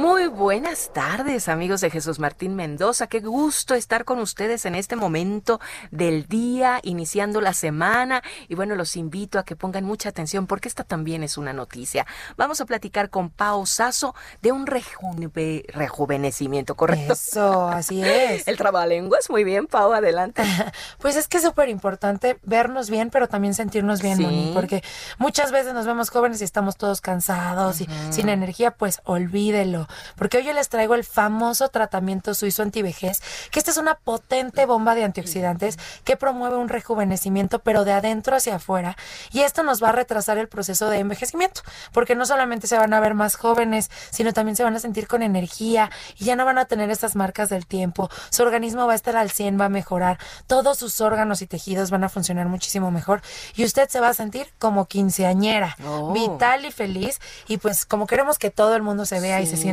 Muy buenas tardes, amigos de Jesús Martín Mendoza. Qué gusto estar con ustedes en este momento del día, iniciando la semana. Y bueno, los invito a que pongan mucha atención porque esta también es una noticia. Vamos a platicar con Pao Sasso de un rejuvenecimiento, ¿correcto? Eso, así es. El trabalenguas, muy bien, Pao, adelante. pues es que es súper importante vernos bien, pero también sentirnos bien, Moni, porque muchas veces nos vemos jóvenes y estamos todos cansados y sin energía, pues olvídelo porque hoy yo les traigo el famoso tratamiento suizo antivejez, que esta es una potente bomba de antioxidantes que promueve un rejuvenecimiento, pero de adentro hacia afuera, y esto nos va a retrasar el proceso de envejecimiento, porque no solamente se van a ver más jóvenes, sino también se van a sentir con energía y ya no van a tener estas marcas del tiempo, su organismo va a estar al 100, va a mejorar, todos sus órganos y tejidos van a funcionar muchísimo mejor y usted se va a sentir como quinceañera, oh. vital y feliz, y pues como queremos que todo el mundo se vea y se sienta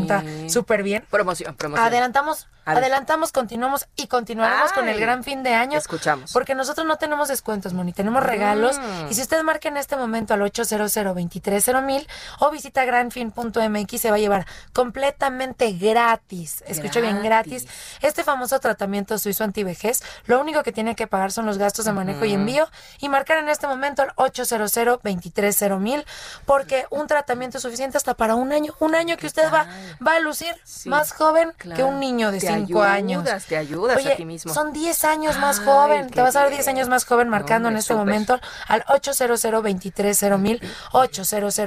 súper bien. Promoción, promoción. Adelantamos Adelantamos, continuamos y continuaremos con el gran fin de año. Escuchamos. Porque nosotros no tenemos descuentos, Moni, tenemos regalos. Mm. Y si usted marca en este momento al 800 mil o visita granfin.mx, se va a llevar completamente gratis. Escucho bien, gratis. Este famoso tratamiento suizo antivejez, lo único que tiene que pagar son los gastos de manejo y envío y marcar en este momento al 800 mil porque un tratamiento es suficiente hasta para un año. Un año que usted va, va a lucir más joven que un niño de Te 5 años. ayudas, te ayudas a ti mismo. Son 10 años más Ay, joven. Te vas a ver bien. 10 años más joven marcando en este momento al 800 mil 800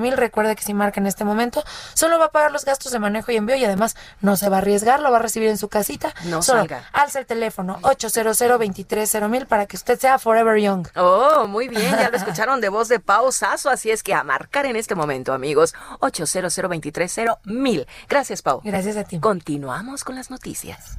mil Recuerde que si marca en este momento, solo va a pagar los gastos de manejo y envío y además no se va a arriesgar, lo va a recibir en su casita. No solo salga. alza el teléfono 800 mil para que usted sea forever young. Oh, muy bien, ya lo escucharon de voz de Pau Sasso, así es que a marcar en este momento, amigos, 800 mil Gracias, Pau. Gracias a ti. Continuamos con las noticias.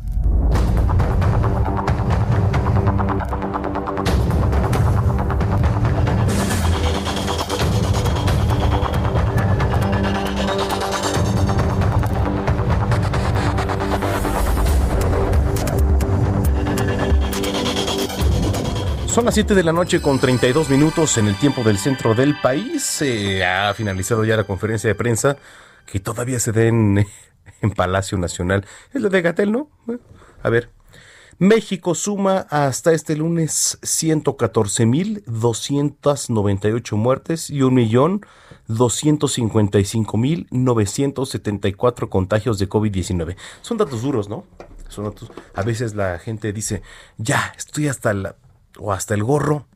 Son las 7 de la noche con 32 minutos en el tiempo del centro del país. Eh, ha finalizado ya la conferencia de prensa que todavía se da en, Palacio Nacional. Es la de Gatel, ¿no? A ver. México suma hasta este lunes 114.298 muertes y 1.255.974 contagios de COVID-19. Son datos duros, ¿no? Son datos. A veces la gente dice, ya, estoy hasta la o hasta el gorro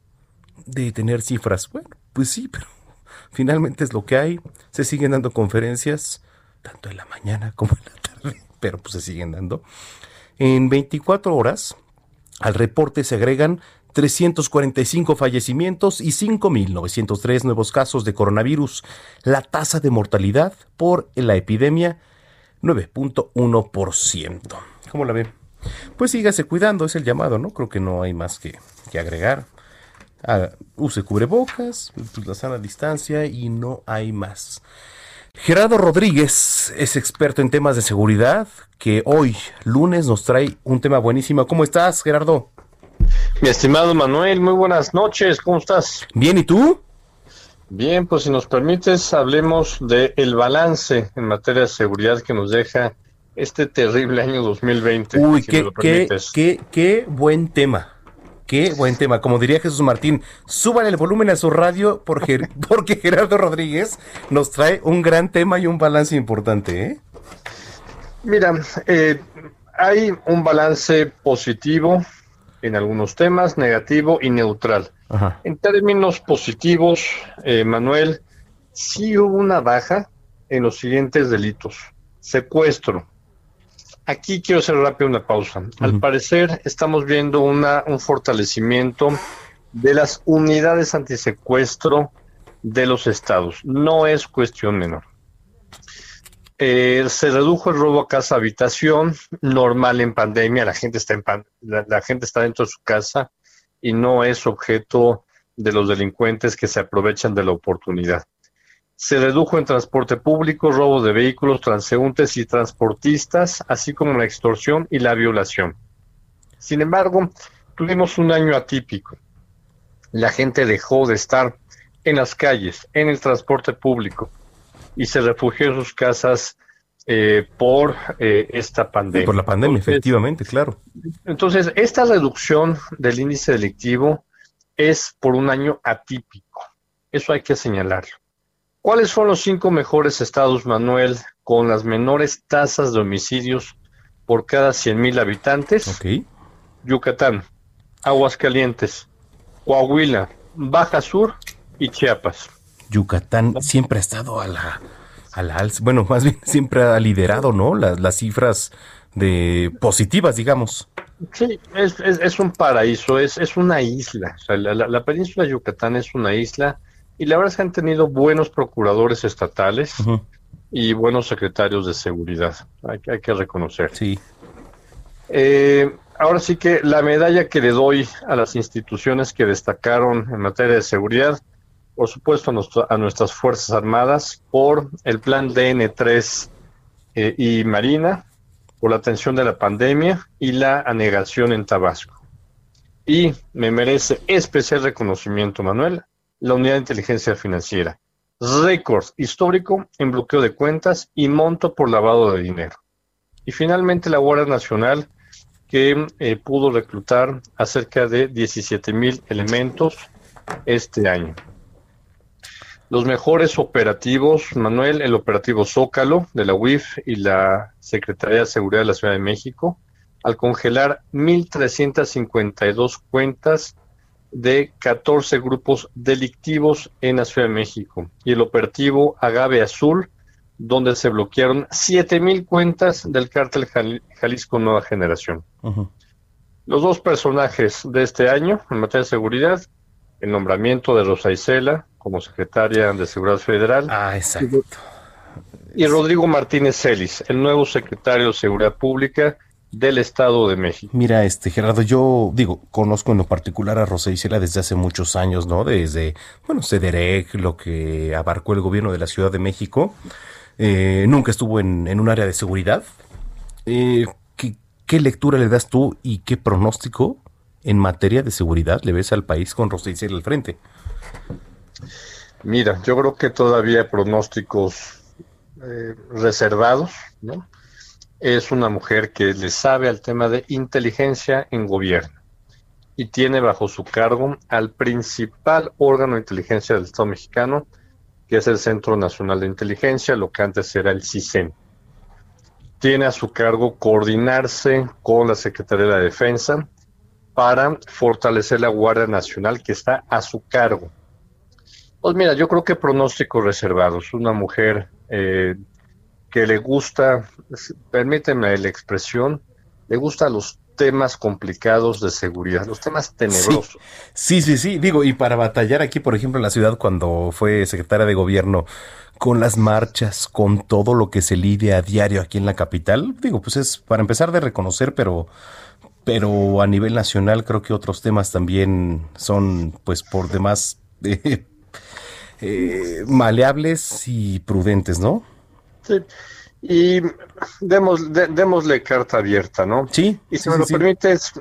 de tener cifras. Bueno, pues sí, pero finalmente es lo que hay. Se siguen dando conferencias, tanto en la mañana como en la tarde, pero pues se siguen dando. En 24 horas, al reporte se agregan 345 fallecimientos y 5.903 nuevos casos de coronavirus. La tasa de mortalidad por la epidemia, 9.1%. ¿Cómo la ven? Pues sígase cuidando, es el llamado, ¿no? Creo que no hay más que, que agregar. Ah, use cubrebocas, pues, la sana distancia y no hay más. Gerardo Rodríguez es experto en temas de seguridad, que hoy, lunes, nos trae un tema buenísimo. ¿Cómo estás, Gerardo? Mi estimado Manuel, muy buenas noches, ¿cómo estás? Bien, ¿y tú? Bien, pues si nos permites, hablemos del el balance en materia de seguridad que nos deja este terrible año 2020. Uy, si qué, me lo qué, qué, qué buen tema. Qué buen tema. Como diría Jesús Martín, suban el volumen a su radio porque, porque Gerardo Rodríguez nos trae un gran tema y un balance importante. ¿eh? Mira, eh, hay un balance positivo en algunos temas, negativo y neutral. Ajá. En términos positivos, eh, Manuel, sí hubo una baja en los siguientes delitos. Secuestro. Aquí quiero hacer rápido una pausa. Al parecer estamos viendo una, un fortalecimiento de las unidades antisecuestro de los estados. No es cuestión menor. Eh, se redujo el robo a casa habitación, normal en pandemia, la gente está en pan- la, la gente está dentro de su casa y no es objeto de los delincuentes que se aprovechan de la oportunidad. Se redujo en transporte público, robo de vehículos, transeúntes y transportistas, así como la extorsión y la violación. Sin embargo, tuvimos un año atípico. La gente dejó de estar en las calles, en el transporte público, y se refugió en sus casas eh, por eh, esta pandemia. Por la pandemia, efectivamente, claro. Entonces, esta reducción del índice delictivo es por un año atípico. Eso hay que señalarlo. ¿Cuáles son los cinco mejores estados, Manuel, con las menores tasas de homicidios por cada 100.000 habitantes? Yucatán, Aguascalientes, Coahuila, Baja Sur y Chiapas. Yucatán siempre ha estado a la, a la alza. Bueno, más bien siempre ha liderado, ¿no? Las, las cifras de positivas, digamos. Sí, es, es, es un paraíso, es, es una isla. O sea, la, la- la península de Yucatán es una isla y la verdad es que han tenido buenos procuradores estatales y buenos secretarios de seguridad. Hay, que- hay que reconocer. Sí. Eh, ahora sí que la medalla que le doy a las instituciones que destacaron en materia de seguridad, por supuesto a nuestras Fuerzas Armadas por el plan DN3 eh, y Marina, por la atención de la pandemia y la anegación en Tabasco. Y me merece especial reconocimiento, Manuel, la Unidad de Inteligencia Financiera. Récord histórico en bloqueo de cuentas y monto por lavado de dinero. Y finalmente la Guardia Nacional, que eh, pudo reclutar a cerca de 17 mil elementos este año. Los mejores operativos, Manuel, el operativo Zócalo de la UIF y la Secretaría de Seguridad de la Ciudad de México, al congelar 1.352 cuentas de 14 grupos delictivos en la Ciudad de México y el operativo Agave Azul, donde se bloquearon 7.000 cuentas del cártel Jalisco Nueva Generación. Los dos personajes de este año en materia de seguridad, el nombramiento de Rosa Isela como secretaria de Seguridad Federal. Ah, exacto. Y Rodrigo Martínez Celis, el nuevo secretario de Seguridad Pública, del Estado de México. Mira, este Gerardo, yo digo, conozco en lo particular a Rosa Isela desde hace muchos años, ¿no? Desde, bueno, Cederec, lo que abarcó el gobierno de la Ciudad de México. Eh, nunca estuvo en, un área de seguridad. Eh, ¿qué, lectura le das tú y qué pronóstico en materia de seguridad le ves al país con Rosa Isela al frente? Mira, yo creo que todavía hay pronósticos eh, reservados, ¿no? Es una mujer que le sabe al tema de inteligencia en gobierno y tiene bajo su cargo al principal órgano de inteligencia del Estado mexicano, que es el Centro Nacional de Inteligencia, lo que antes era el CISEN. Tiene a su cargo coordinarse con la Secretaría de Defensa para fortalecer la Guardia Nacional que está a su cargo. Pues mira, yo creo que pronósticos reservados. Una mujer eh, que le gusta, permíteme la expresión, le gusta los temas complicados de seguridad, los temas tenebrosos. Sí, sí, sí, digo, y para batallar aquí, por ejemplo, en la ciudad cuando fue secretaria de gobierno, con las marchas, con todo lo que se lidia a diario aquí en la capital, digo, pues es para empezar de reconocer, pero pero a nivel nacional creo que otros temas también son pues por demás eh, eh, maleables y prudentes, ¿no? Sí. Y demos, démosle carta abierta, ¿no? Sí. Y si me lo permites,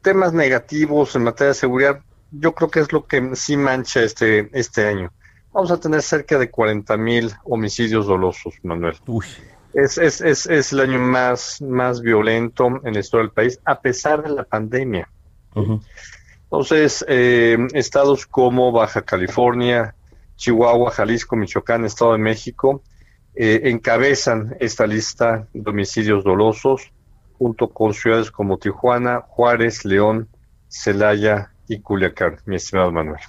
temas negativos en materia de seguridad, yo creo que es lo que sí mancha este, este año. Vamos a tener cerca de 40 mil homicidios dolosos, Manuel. Uy. Es, es, es, es, el año más, más violento en la historia del país, a pesar de la pandemia. Entonces, eh, estados como Baja California, Chihuahua, Jalisco, Michoacán, Estado de México, eh, encabezan esta lista de homicidios dolosos junto con ciudades como Tijuana, Juárez, León, Celaya y Culiacán, mi estimado Manuel.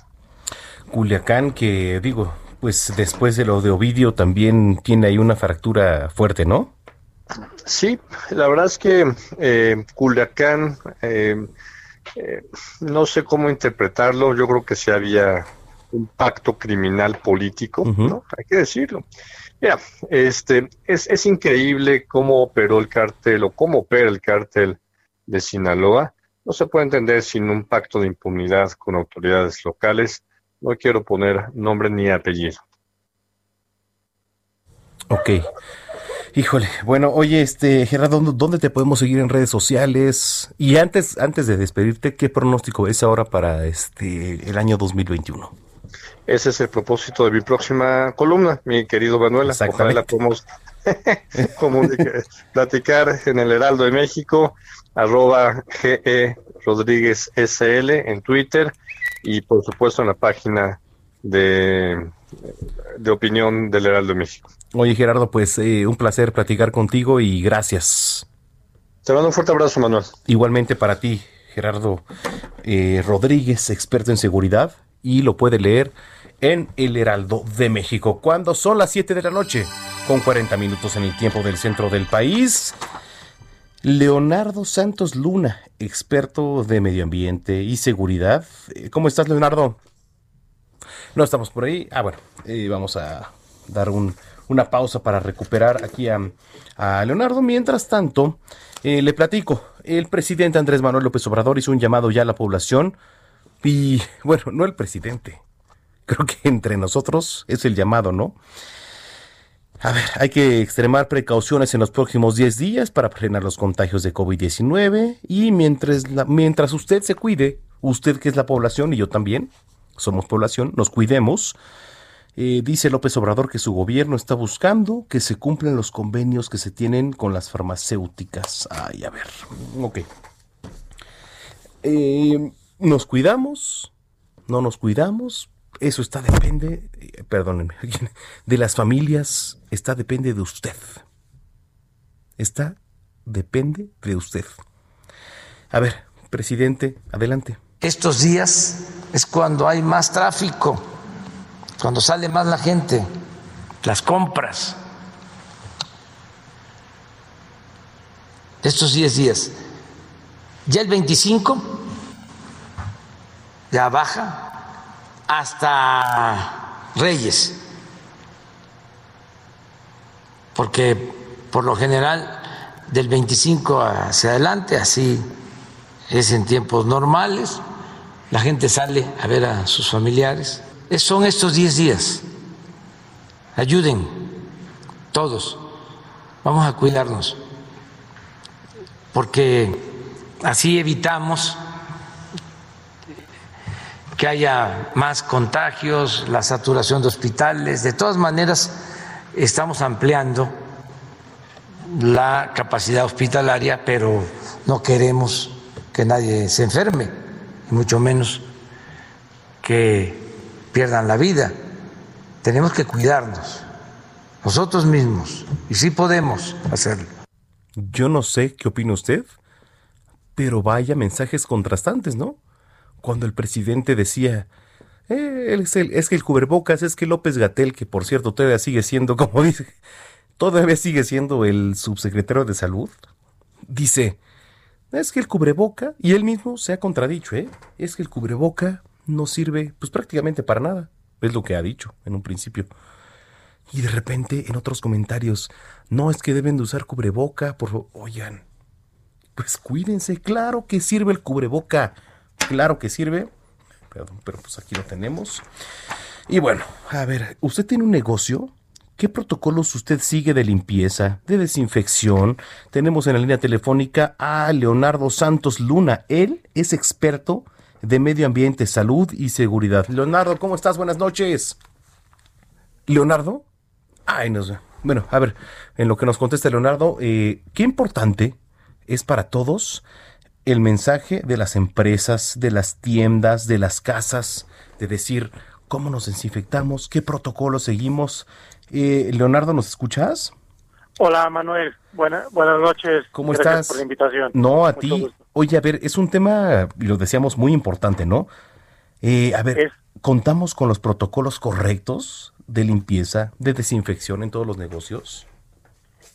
Culiacán, que digo, pues después de lo de Ovidio también tiene ahí una fractura fuerte, ¿no? Sí, la verdad es que eh, Culiacán, eh, no sé cómo interpretarlo, yo creo que sí había un pacto criminal político, ¿no? Hay que decirlo. Mira, este, es, es increíble cómo operó el cártel o cómo opera el cártel de Sinaloa. No se puede entender sin un pacto de impunidad con autoridades locales. No quiero poner nombre ni apellido. Ok. Híjole, bueno, oye, este, Gerardo, ¿dónde te podemos seguir en redes sociales? Y antes, antes de despedirte, ¿qué pronóstico es ahora para este el año 2021? Ese es el propósito de mi próxima columna, mi querido Manuela. Ojalá la podemos platicar en el Heraldo de México, arroba GE Rodríguez SL en Twitter y por supuesto en la página de, de opinión del Heraldo de México. Oye Gerardo, pues eh, un placer platicar contigo y gracias. Te mando un fuerte abrazo, Manuel. Igualmente para ti, Gerardo eh, Rodríguez, experto en seguridad, y lo puede leer en El Heraldo de México. Cuando son las 7 de la noche, con 40 minutos en el tiempo del centro del país. Leonardo Santos Luna, experto de medio ambiente y seguridad. Eh, ¿Cómo estás, Leonardo? No estamos por ahí. Ah, bueno, eh, vamos a dar una pausa para recuperar aquí a, Leonardo. Mientras tanto, eh, le platico. El presidente Andrés Manuel López Obrador hizo un llamado ya a la población. Y bueno, no el presidente, creo que entre nosotros es el llamado, ¿no? A ver, hay que extremar precauciones en los próximos 10 días para frenar los contagios de COVID-19 y mientras, mientras usted se cuide, usted que es la población y yo también, somos población, nos cuidemos. Eh, dice López Obrador que su gobierno está buscando que se cumplan los convenios que se tienen con las farmacéuticas. Ay, a ver, ok. Eh, ¿Nos cuidamos? ¿No nos cuidamos? Eso está depende, perdónenme, de las familias, está depende de usted. Está depende de usted. A ver, presidente, adelante. Estos días es cuando hay más tráfico, cuando sale más la gente, las compras. Estos 10 días. Ya el 25 ya baja hasta Reyes, porque por lo general del 25 hacia adelante, así es en tiempos normales, la gente sale a ver a sus familiares. Son estos 10 días. Ayuden todos. Vamos a cuidarnos, porque así evitamos que haya más contagios, la saturación de hospitales. De todas maneras, estamos ampliando la capacidad hospitalaria, pero no queremos que nadie se enferme, y mucho menos que pierdan la vida. Tenemos que cuidarnos nosotros mismos, y sí podemos hacerlo. Yo no sé qué opina usted, pero vaya mensajes contrastantes, ¿no? Cuando el presidente decía, eh, es, que el cubrebocas, es que López Gatel, que por cierto todavía sigue siendo, como dice, todavía sigue siendo el subsecretario de salud, dice, es que el cubreboca, y él mismo se ha contradicho, ¿eh? es que el cubreboca no sirve pues prácticamente para nada, es lo que ha dicho en un principio. Y de repente en otros comentarios, no es que deben de usar cubreboca, por oigan, pues cuídense, claro que sirve el cubreboca claro que sirve. Perdón, pero pues aquí lo tenemos. Y bueno, a ver, ¿usted tiene un negocio? ¿Qué protocolos usted sigue de limpieza, de desinfección? Tenemos en la línea telefónica a Leonardo Santos Luna. Él es experto de medio ambiente, salud y seguridad. Leonardo, ¿cómo estás? Buenas noches. ¿Leonardo? Ay, no sé. Bueno, a ver, en lo que nos contesta Leonardo, eh, qué importante es para todos el mensaje de las empresas, de las tiendas, de las casas, de decir cómo nos desinfectamos, qué protocolo seguimos. Eh, Leonardo, ¿nos escuchas? Hola Manuel, buenas noches. ¿Cómo Gracias estás? por la invitación. No, a ti. Oye, a ver, es un tema, y lo decíamos, muy importante, ¿no? Eh, a ver, ¿contamos con los protocolos correctos de limpieza, de desinfección en todos los negocios?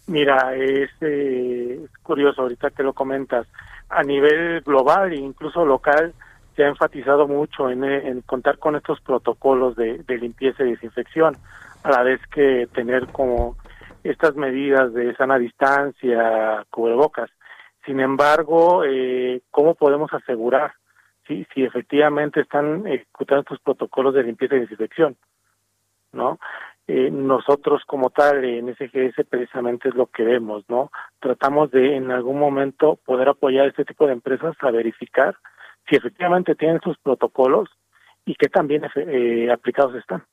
Mira, es, eh, es curioso ahorita que lo comentas a nivel global e incluso local se ha enfatizado mucho en, contar con estos protocolos de, limpieza y desinfección, a la vez que tener como estas medidas de sana distancia, cubrebocas. Sin embargo, eh, ¿cómo podemos asegurar si, si efectivamente están ejecutando estos protocolos de limpieza y desinfección? ¿No? Eh, nosotros como tal en SGS precisamente es lo que vemos, ¿no? Tratamos de en algún momento poder apoyar a este tipo de empresas a verificar si efectivamente tienen sus protocolos y qué también eh, aplicados están.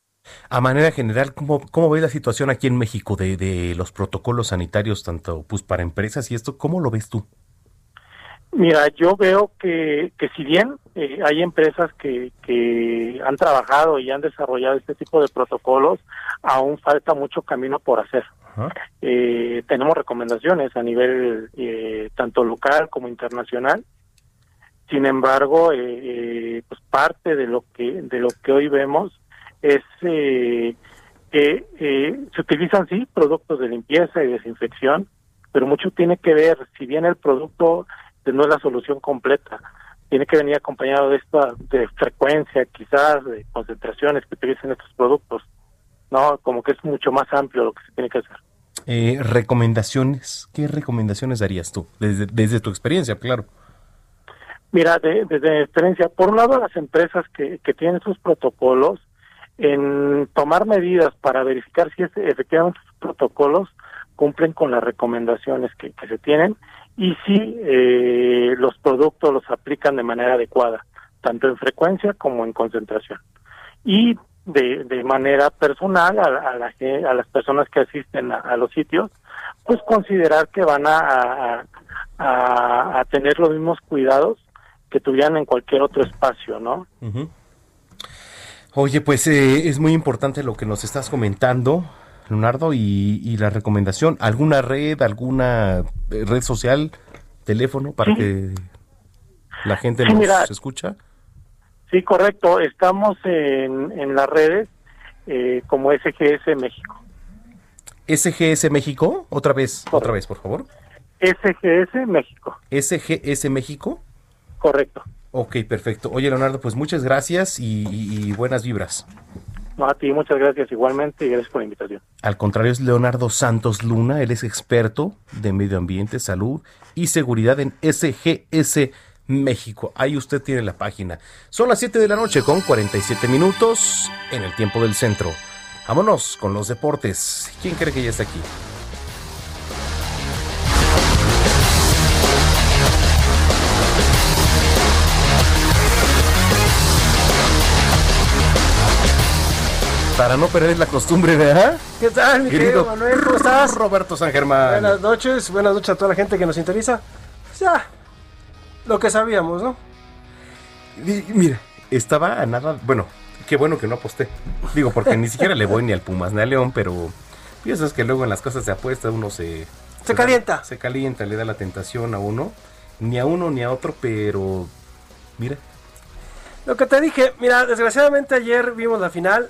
A manera general, ¿cómo, cómo ves la situación aquí en México de, de los protocolos sanitarios, tanto pues para empresas y esto? ¿Cómo lo ves tú? Mira, yo veo que, que si bien eh, hay empresas que, que han trabajado y han desarrollado este tipo de protocolos, aún falta mucho camino por hacer. Eh, tenemos recomendaciones a nivel eh, tanto local como internacional. Sin embargo, pues parte de lo que de lo que hoy vemos es que se utilizan sí productos de limpieza y desinfección, pero mucho tiene que ver si bien el producto no es la solución completa. Tiene que venir acompañado de esta de frecuencia, quizás, de concentraciones que utilicen estos productos. No, como que es mucho más amplio lo que se tiene que hacer. Eh, recomendaciones, ¿qué recomendaciones darías tú? Desde, desde tu experiencia, claro. Mira, desde mi experiencia, por un lado las empresas que, tienen sus protocolos, en tomar medidas para verificar si es, efectivamente sus protocolos cumplen con las recomendaciones que, se tienen y si eh, los productos los aplican de manera adecuada, tanto en frecuencia como en concentración. Y de, de manera personal a, a, la, a las personas que asisten a, los sitios, pues considerar que van a, a, tener los mismos cuidados que tuvieran en cualquier otro espacio, ¿no? Oye, pues eh, es muy importante lo que nos estás comentando. Leonardo, y, la recomendación, ¿alguna red, alguna eh, red social, teléfono para que la gente nos escucha? Sí, correcto. Estamos en, en las redes eh, como SGS México. SGS México, otra vez, otra vez, por favor. SGS México. SGS México. Correcto. Ok, perfecto. Oye, Leonardo, pues muchas gracias y buenas vibras a ti muchas gracias igualmente y gracias por la invitación. Al contrario, es Leonardo Santos Luna, él es experto de medio ambiente, salud y seguridad en SGS México. Ahí usted tiene la página. Son las 7 de la noche con 47 minutos en el tiempo del centro. Vámonos con los deportes. ¿Quién cree que ya está aquí? Para no perder la costumbre de... ¿ah? ¿Qué tal, mi querido, Manuel? ¿Cómo estás? Roberto San Germán. Buenas noches, buenas noches a toda la gente que nos sintoniza. Ya, lo que sabíamos, ¿no? mira, estaba a nada... Bueno, qué bueno que no aposté. Digo, porque ni siquiera le voy ni al Pumas ni al León, pero piensas que luego en las cosas de apuesta uno se... Se calienta. Se calienta, le da la tentación a uno. Ni a uno ni a otro, pero... Mira, lo que te dije, mira, desgraciadamente ayer vimos la final.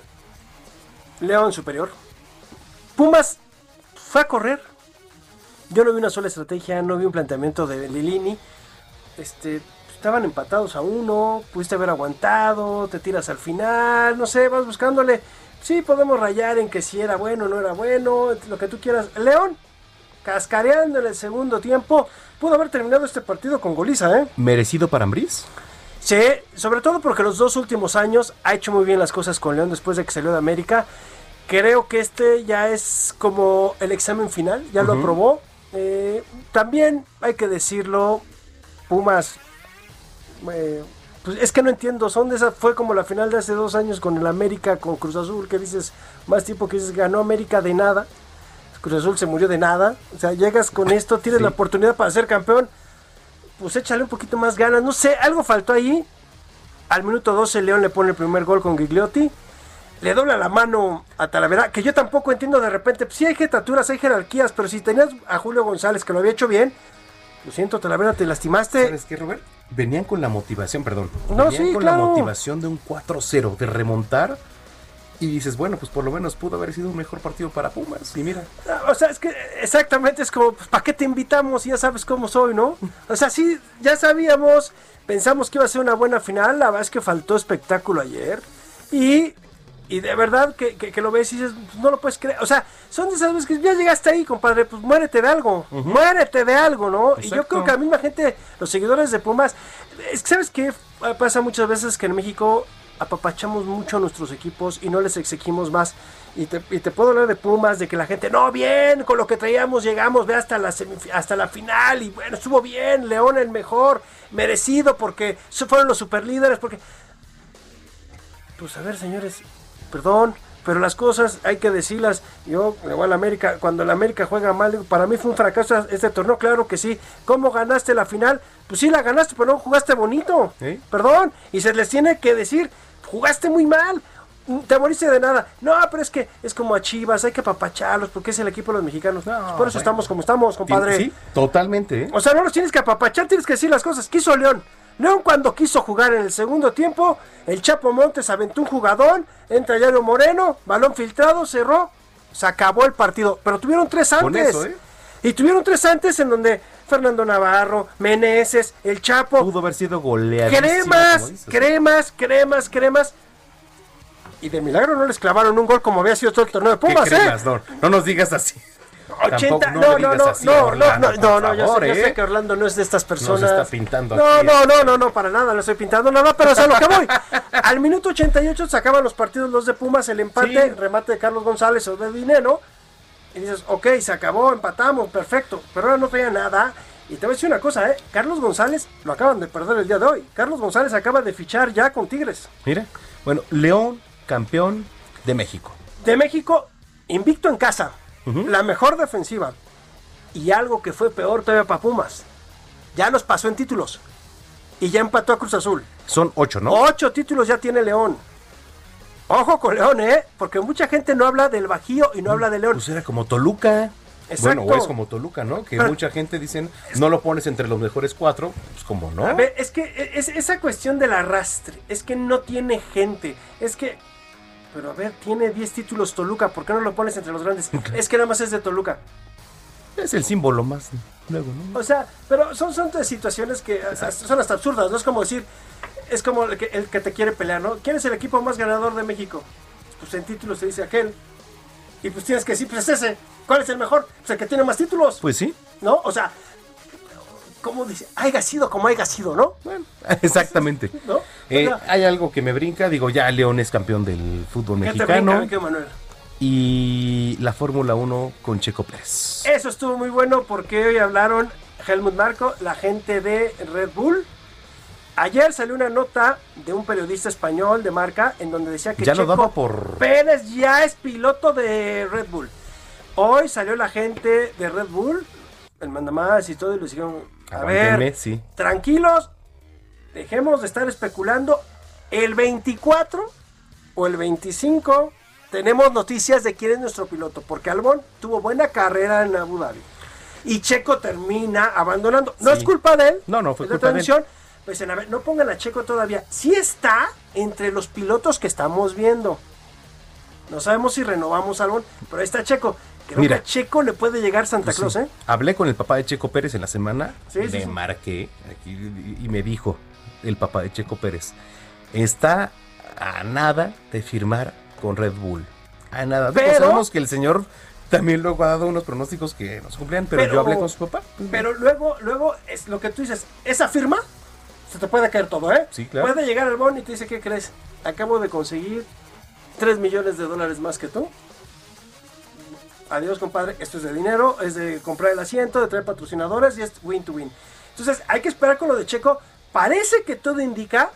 León superior. Pumas fue a correr. Yo no vi una sola estrategia, no vi un planteamiento de Lilini. Este, estaban empatados a uno, pudiste haber aguantado, te tiras al final, no sé, vas buscándole. Sí, podemos rayar en que si era bueno o no era bueno, lo que tú quieras. León, cascareando en el segundo tiempo, pudo haber terminado este partido con goliza, ¿eh? ¿Merecido para Ambriz? Sí, sobre todo porque los dos últimos años ha hecho muy bien las cosas con León después de que salió de América. Creo que este ya es como el examen final, ya lo aprobó. Eh, también hay que decirlo, Pumas, eh, pues es que no entiendo, son de esa, fue como la final de hace dos años con el América, con Cruz Azul, que dices, más tiempo que dices, ganó América de nada. Cruz Azul se murió de nada. O sea, llegas con esto, tienes la oportunidad para ser campeón pues échale un poquito más ganas. No sé, algo faltó ahí. Al minuto 12 León le pone el primer gol con Gigliotti. Le dobla la mano a Talavera, que yo tampoco entiendo de repente. Si hay jetaturas, hay jerarquías, pero si tenías a Julio González que lo había hecho bien, lo siento, Talavera, te lastimaste. ¿Sabes qué, Robert? Venían con la motivación, perdón. No, venían con la motivación de un 4-0, de remontar y dices, bueno, pues por lo menos pudo haber sido un mejor partido para Pumas. Y mira. O sea, es que exactamente es como, pues, ¿para qué te invitamos? Ya sabes cómo soy, ¿no? O sea, sí, ya sabíamos, pensamos que iba a ser una buena final. La verdad es que faltó espectáculo ayer. Y, y de verdad que, que, lo ves y dices, pues, no lo puedes creer. O sea, son de esas veces que ya llegaste ahí, compadre, pues muérete de algo. Muérete de algo, ¿no? Y yo creo que la misma gente, los seguidores de Pumas, ¿sabes qué? Pasa muchas veces que en México apapachamos mucho a nuestros equipos y no les exigimos más. Y te, puedo hablar de Pumas, de que la gente, no, bien, con lo que traíamos llegamos, ve hasta la, hasta la final y bueno, estuvo bien, León el mejor, merecido porque fueron los superlíderes, porque... Pues a ver, señores, perdón, pero las cosas hay que decirlas. Yo le voy a la América, cuando la América juega mal, para mí fue un fracaso este torneo, claro que sí. ¿Cómo ganaste la final? Pues sí la ganaste, pero no jugaste bonito. Perdón, y se les tiene que decir, jugaste muy mal. Te moriste de nada. No, pero es que es como a Chivas, hay que apapacharlos porque es el equipo de los mexicanos. por eso estamos como estamos, compadre. Sí, totalmente. ¿eh? O sea, no los tienes que apapachar, tienes que decir las cosas. Quiso León. León cuando quiso jugar en el segundo tiempo, el Chapo Montes aventó un jugador, entra Yario Moreno, balón filtrado, cerró, se acabó el partido. Pero tuvieron tres antes. ¿eh? Y tuvieron tres antes en donde Fernando Navarro, Meneses, El Chapo. Pudo haber sido goleado. Cremas, cremas, cremas, cremas. Y de milagro no les clavaron un gol como había sido todo el torneo de Pumas, eh? no, nos digas así. 80, no, no, no, no, Orlando, no, no, no, yo, sé, ¿eh? que Orlando no es de estas personas. No. No, este. no, no, no, para nada, no estoy pintando nada, pero es a lo que voy. Al minuto 88 sacaban los partidos los de Pumas, el empate, sí. remate de Carlos González o de Dinero. Y dices, ok, se acabó, empatamos, perfecto. Pero ahora no traía nada. Y te voy a decir una cosa, ¿eh? Carlos González lo acaban de perder el día de hoy. Carlos González acaba de fichar ya con Tigres. Mira, bueno, León, campeón de México. De México, invicto en casa. La mejor defensiva. Y algo que fue peor todavía para Pumas. Ya los pasó en títulos. Y ya empató a Cruz Azul. Son ocho, ¿no? Ocho títulos ya tiene León. Ojo con León, ¿eh? Porque mucha gente no habla del Bajío y no habla de León. Pues era como Toluca. Exacto. Bueno, o es como Toluca, ¿no? Que mucha gente dicen, no lo pones entre los mejores cuatro, pues como no. A ver, es que es, esa cuestión del arrastre, es que no tiene gente, es que... Pero a ver, tiene 10 títulos Toluca, ¿por qué no lo pones entre los grandes? es que nada más es de Toluca. Es el símbolo más luego, ¿no? O sea, pero son, son situaciones que son hasta absurdas, no es como decir, es como el que, el que te quiere pelear, ¿no? ¿Quién es el equipo más ganador de México? Pues en títulos se dice aquel. Y pues tienes que decir, pues es ese. ¿Cuál es el mejor? Pues el que tiene más títulos. Pues sí. ¿No? O sea, ¿cómo dice? Haya sido como haya sido, ¿no? Bueno, exactamente. ¿No? Eh, hay algo que me brinca, digo, ya León es campeón del fútbol ¿Qué te mexicano. brinca, Manuel? y la Fórmula 1 con Checo Pérez. Eso estuvo muy bueno porque hoy hablaron Helmut Marco, la gente de Red Bull. Ayer salió una nota de un periodista español de marca en donde decía que Ya lo Checo por- Pérez ya es piloto de Red Bull. Hoy salió la gente de Red Bull, el mandamás y todo, y le dijeron, a ver, sí. tranquilos, dejemos de estar especulando. El 24 o el 25 tenemos noticias de quién es nuestro piloto, porque Albon tuvo buena carrera en Abu Dhabi. Y Checo termina abandonando. No Sí. es culpa de él. No, no, fue es culpa de él. Pues dicen, a ver, no pongan a Checo todavía. Sí está entre los pilotos que estamos viendo. No sabemos si renovamos Albon, pero ahí está Checo. Creo Mira. que a Checo le puede llegar Santa Pues. Claus, ¿eh? Hablé con el papá de Checo Pérez en la semana, Sí, le sí. marqué aquí, y me dijo el papá de Checo Pérez, está a nada de firmar con Red Bull. A nada. Pero- sabemos que el señor también luego ha dado unos pronósticos que no se cumplían, pero, Pero- yo hablé con su papá. Pero luego, luego es lo que tú dices, esa firma se te puede caer todo, ¿eh? Sí, claro. Puede llegar el bon y te dice, ¿qué crees? Acabo de conseguir 3 millones de dólares más que tú. Adiós, compadre. Esto es de dinero, es de comprar el asiento, de traer patrocinadores y es win to win. Entonces, hay que esperar con lo de Checo. Parece que todo indica,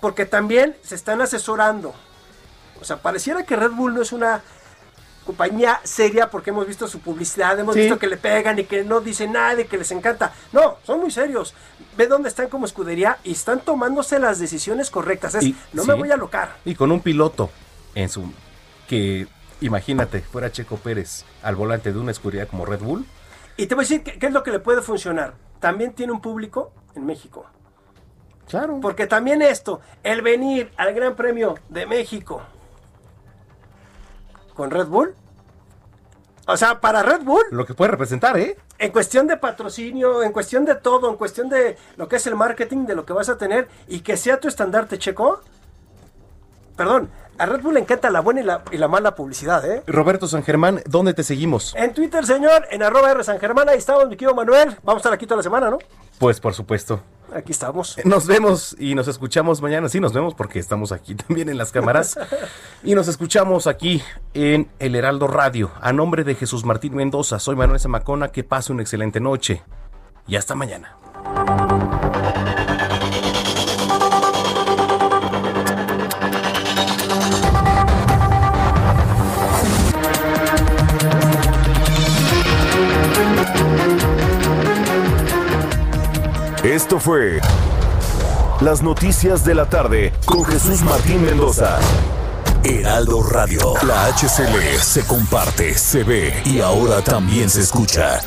porque también se están asesorando. O sea, pareciera que Red Bull no es una compañía seria porque hemos visto su publicidad, hemos Sí. visto que le pegan y que no dicen nada y que les encanta. No, son muy serios. Ve dónde están como escudería y están tomándose las decisiones correctas. Es, Y- no sí. me voy a locar. Y con un piloto en su que imagínate, fuera Checo Pérez al volante de una escuridad como Red Bull. Y te voy a decir qué es lo que le puede funcionar. También tiene un público en México. Claro. Porque también esto, el venir al Gran Premio de México con Red Bull. O sea, para Red Bull, Lo que puede representar, ¿eh? en cuestión de patrocinio, en cuestión de todo, en cuestión de lo que es el marketing, de lo que vas a tener y que sea tu estandarte checo. Perdón, a Red Bull le encanta la buena y la, y la mala publicidad, ¿eh? Roberto San Germán, ¿dónde te seguimos? En Twitter, señor, en arroba R San Germán, ahí estamos, mi querido Manuel. Vamos a estar aquí toda la semana, ¿no? Pues por supuesto. Aquí estamos. Nos vemos y nos escuchamos mañana. Sí, nos vemos porque estamos aquí también en las cámaras. Y nos escuchamos aquí en El Heraldo Radio. A nombre de Jesús Martín Mendoza, soy Manuel Zamacona. Que pase una excelente noche. Y hasta mañana. Esto fue Las Noticias de la Tarde con Jesús Martín Mendoza. Heraldo Radio. La HCL se comparte, se ve y ahora también se escucha.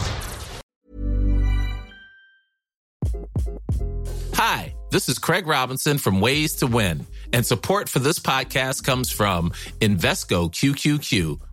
Hi, this is Craig Robinson from Ways to Win, and support for this podcast comes from Invesco QQQ,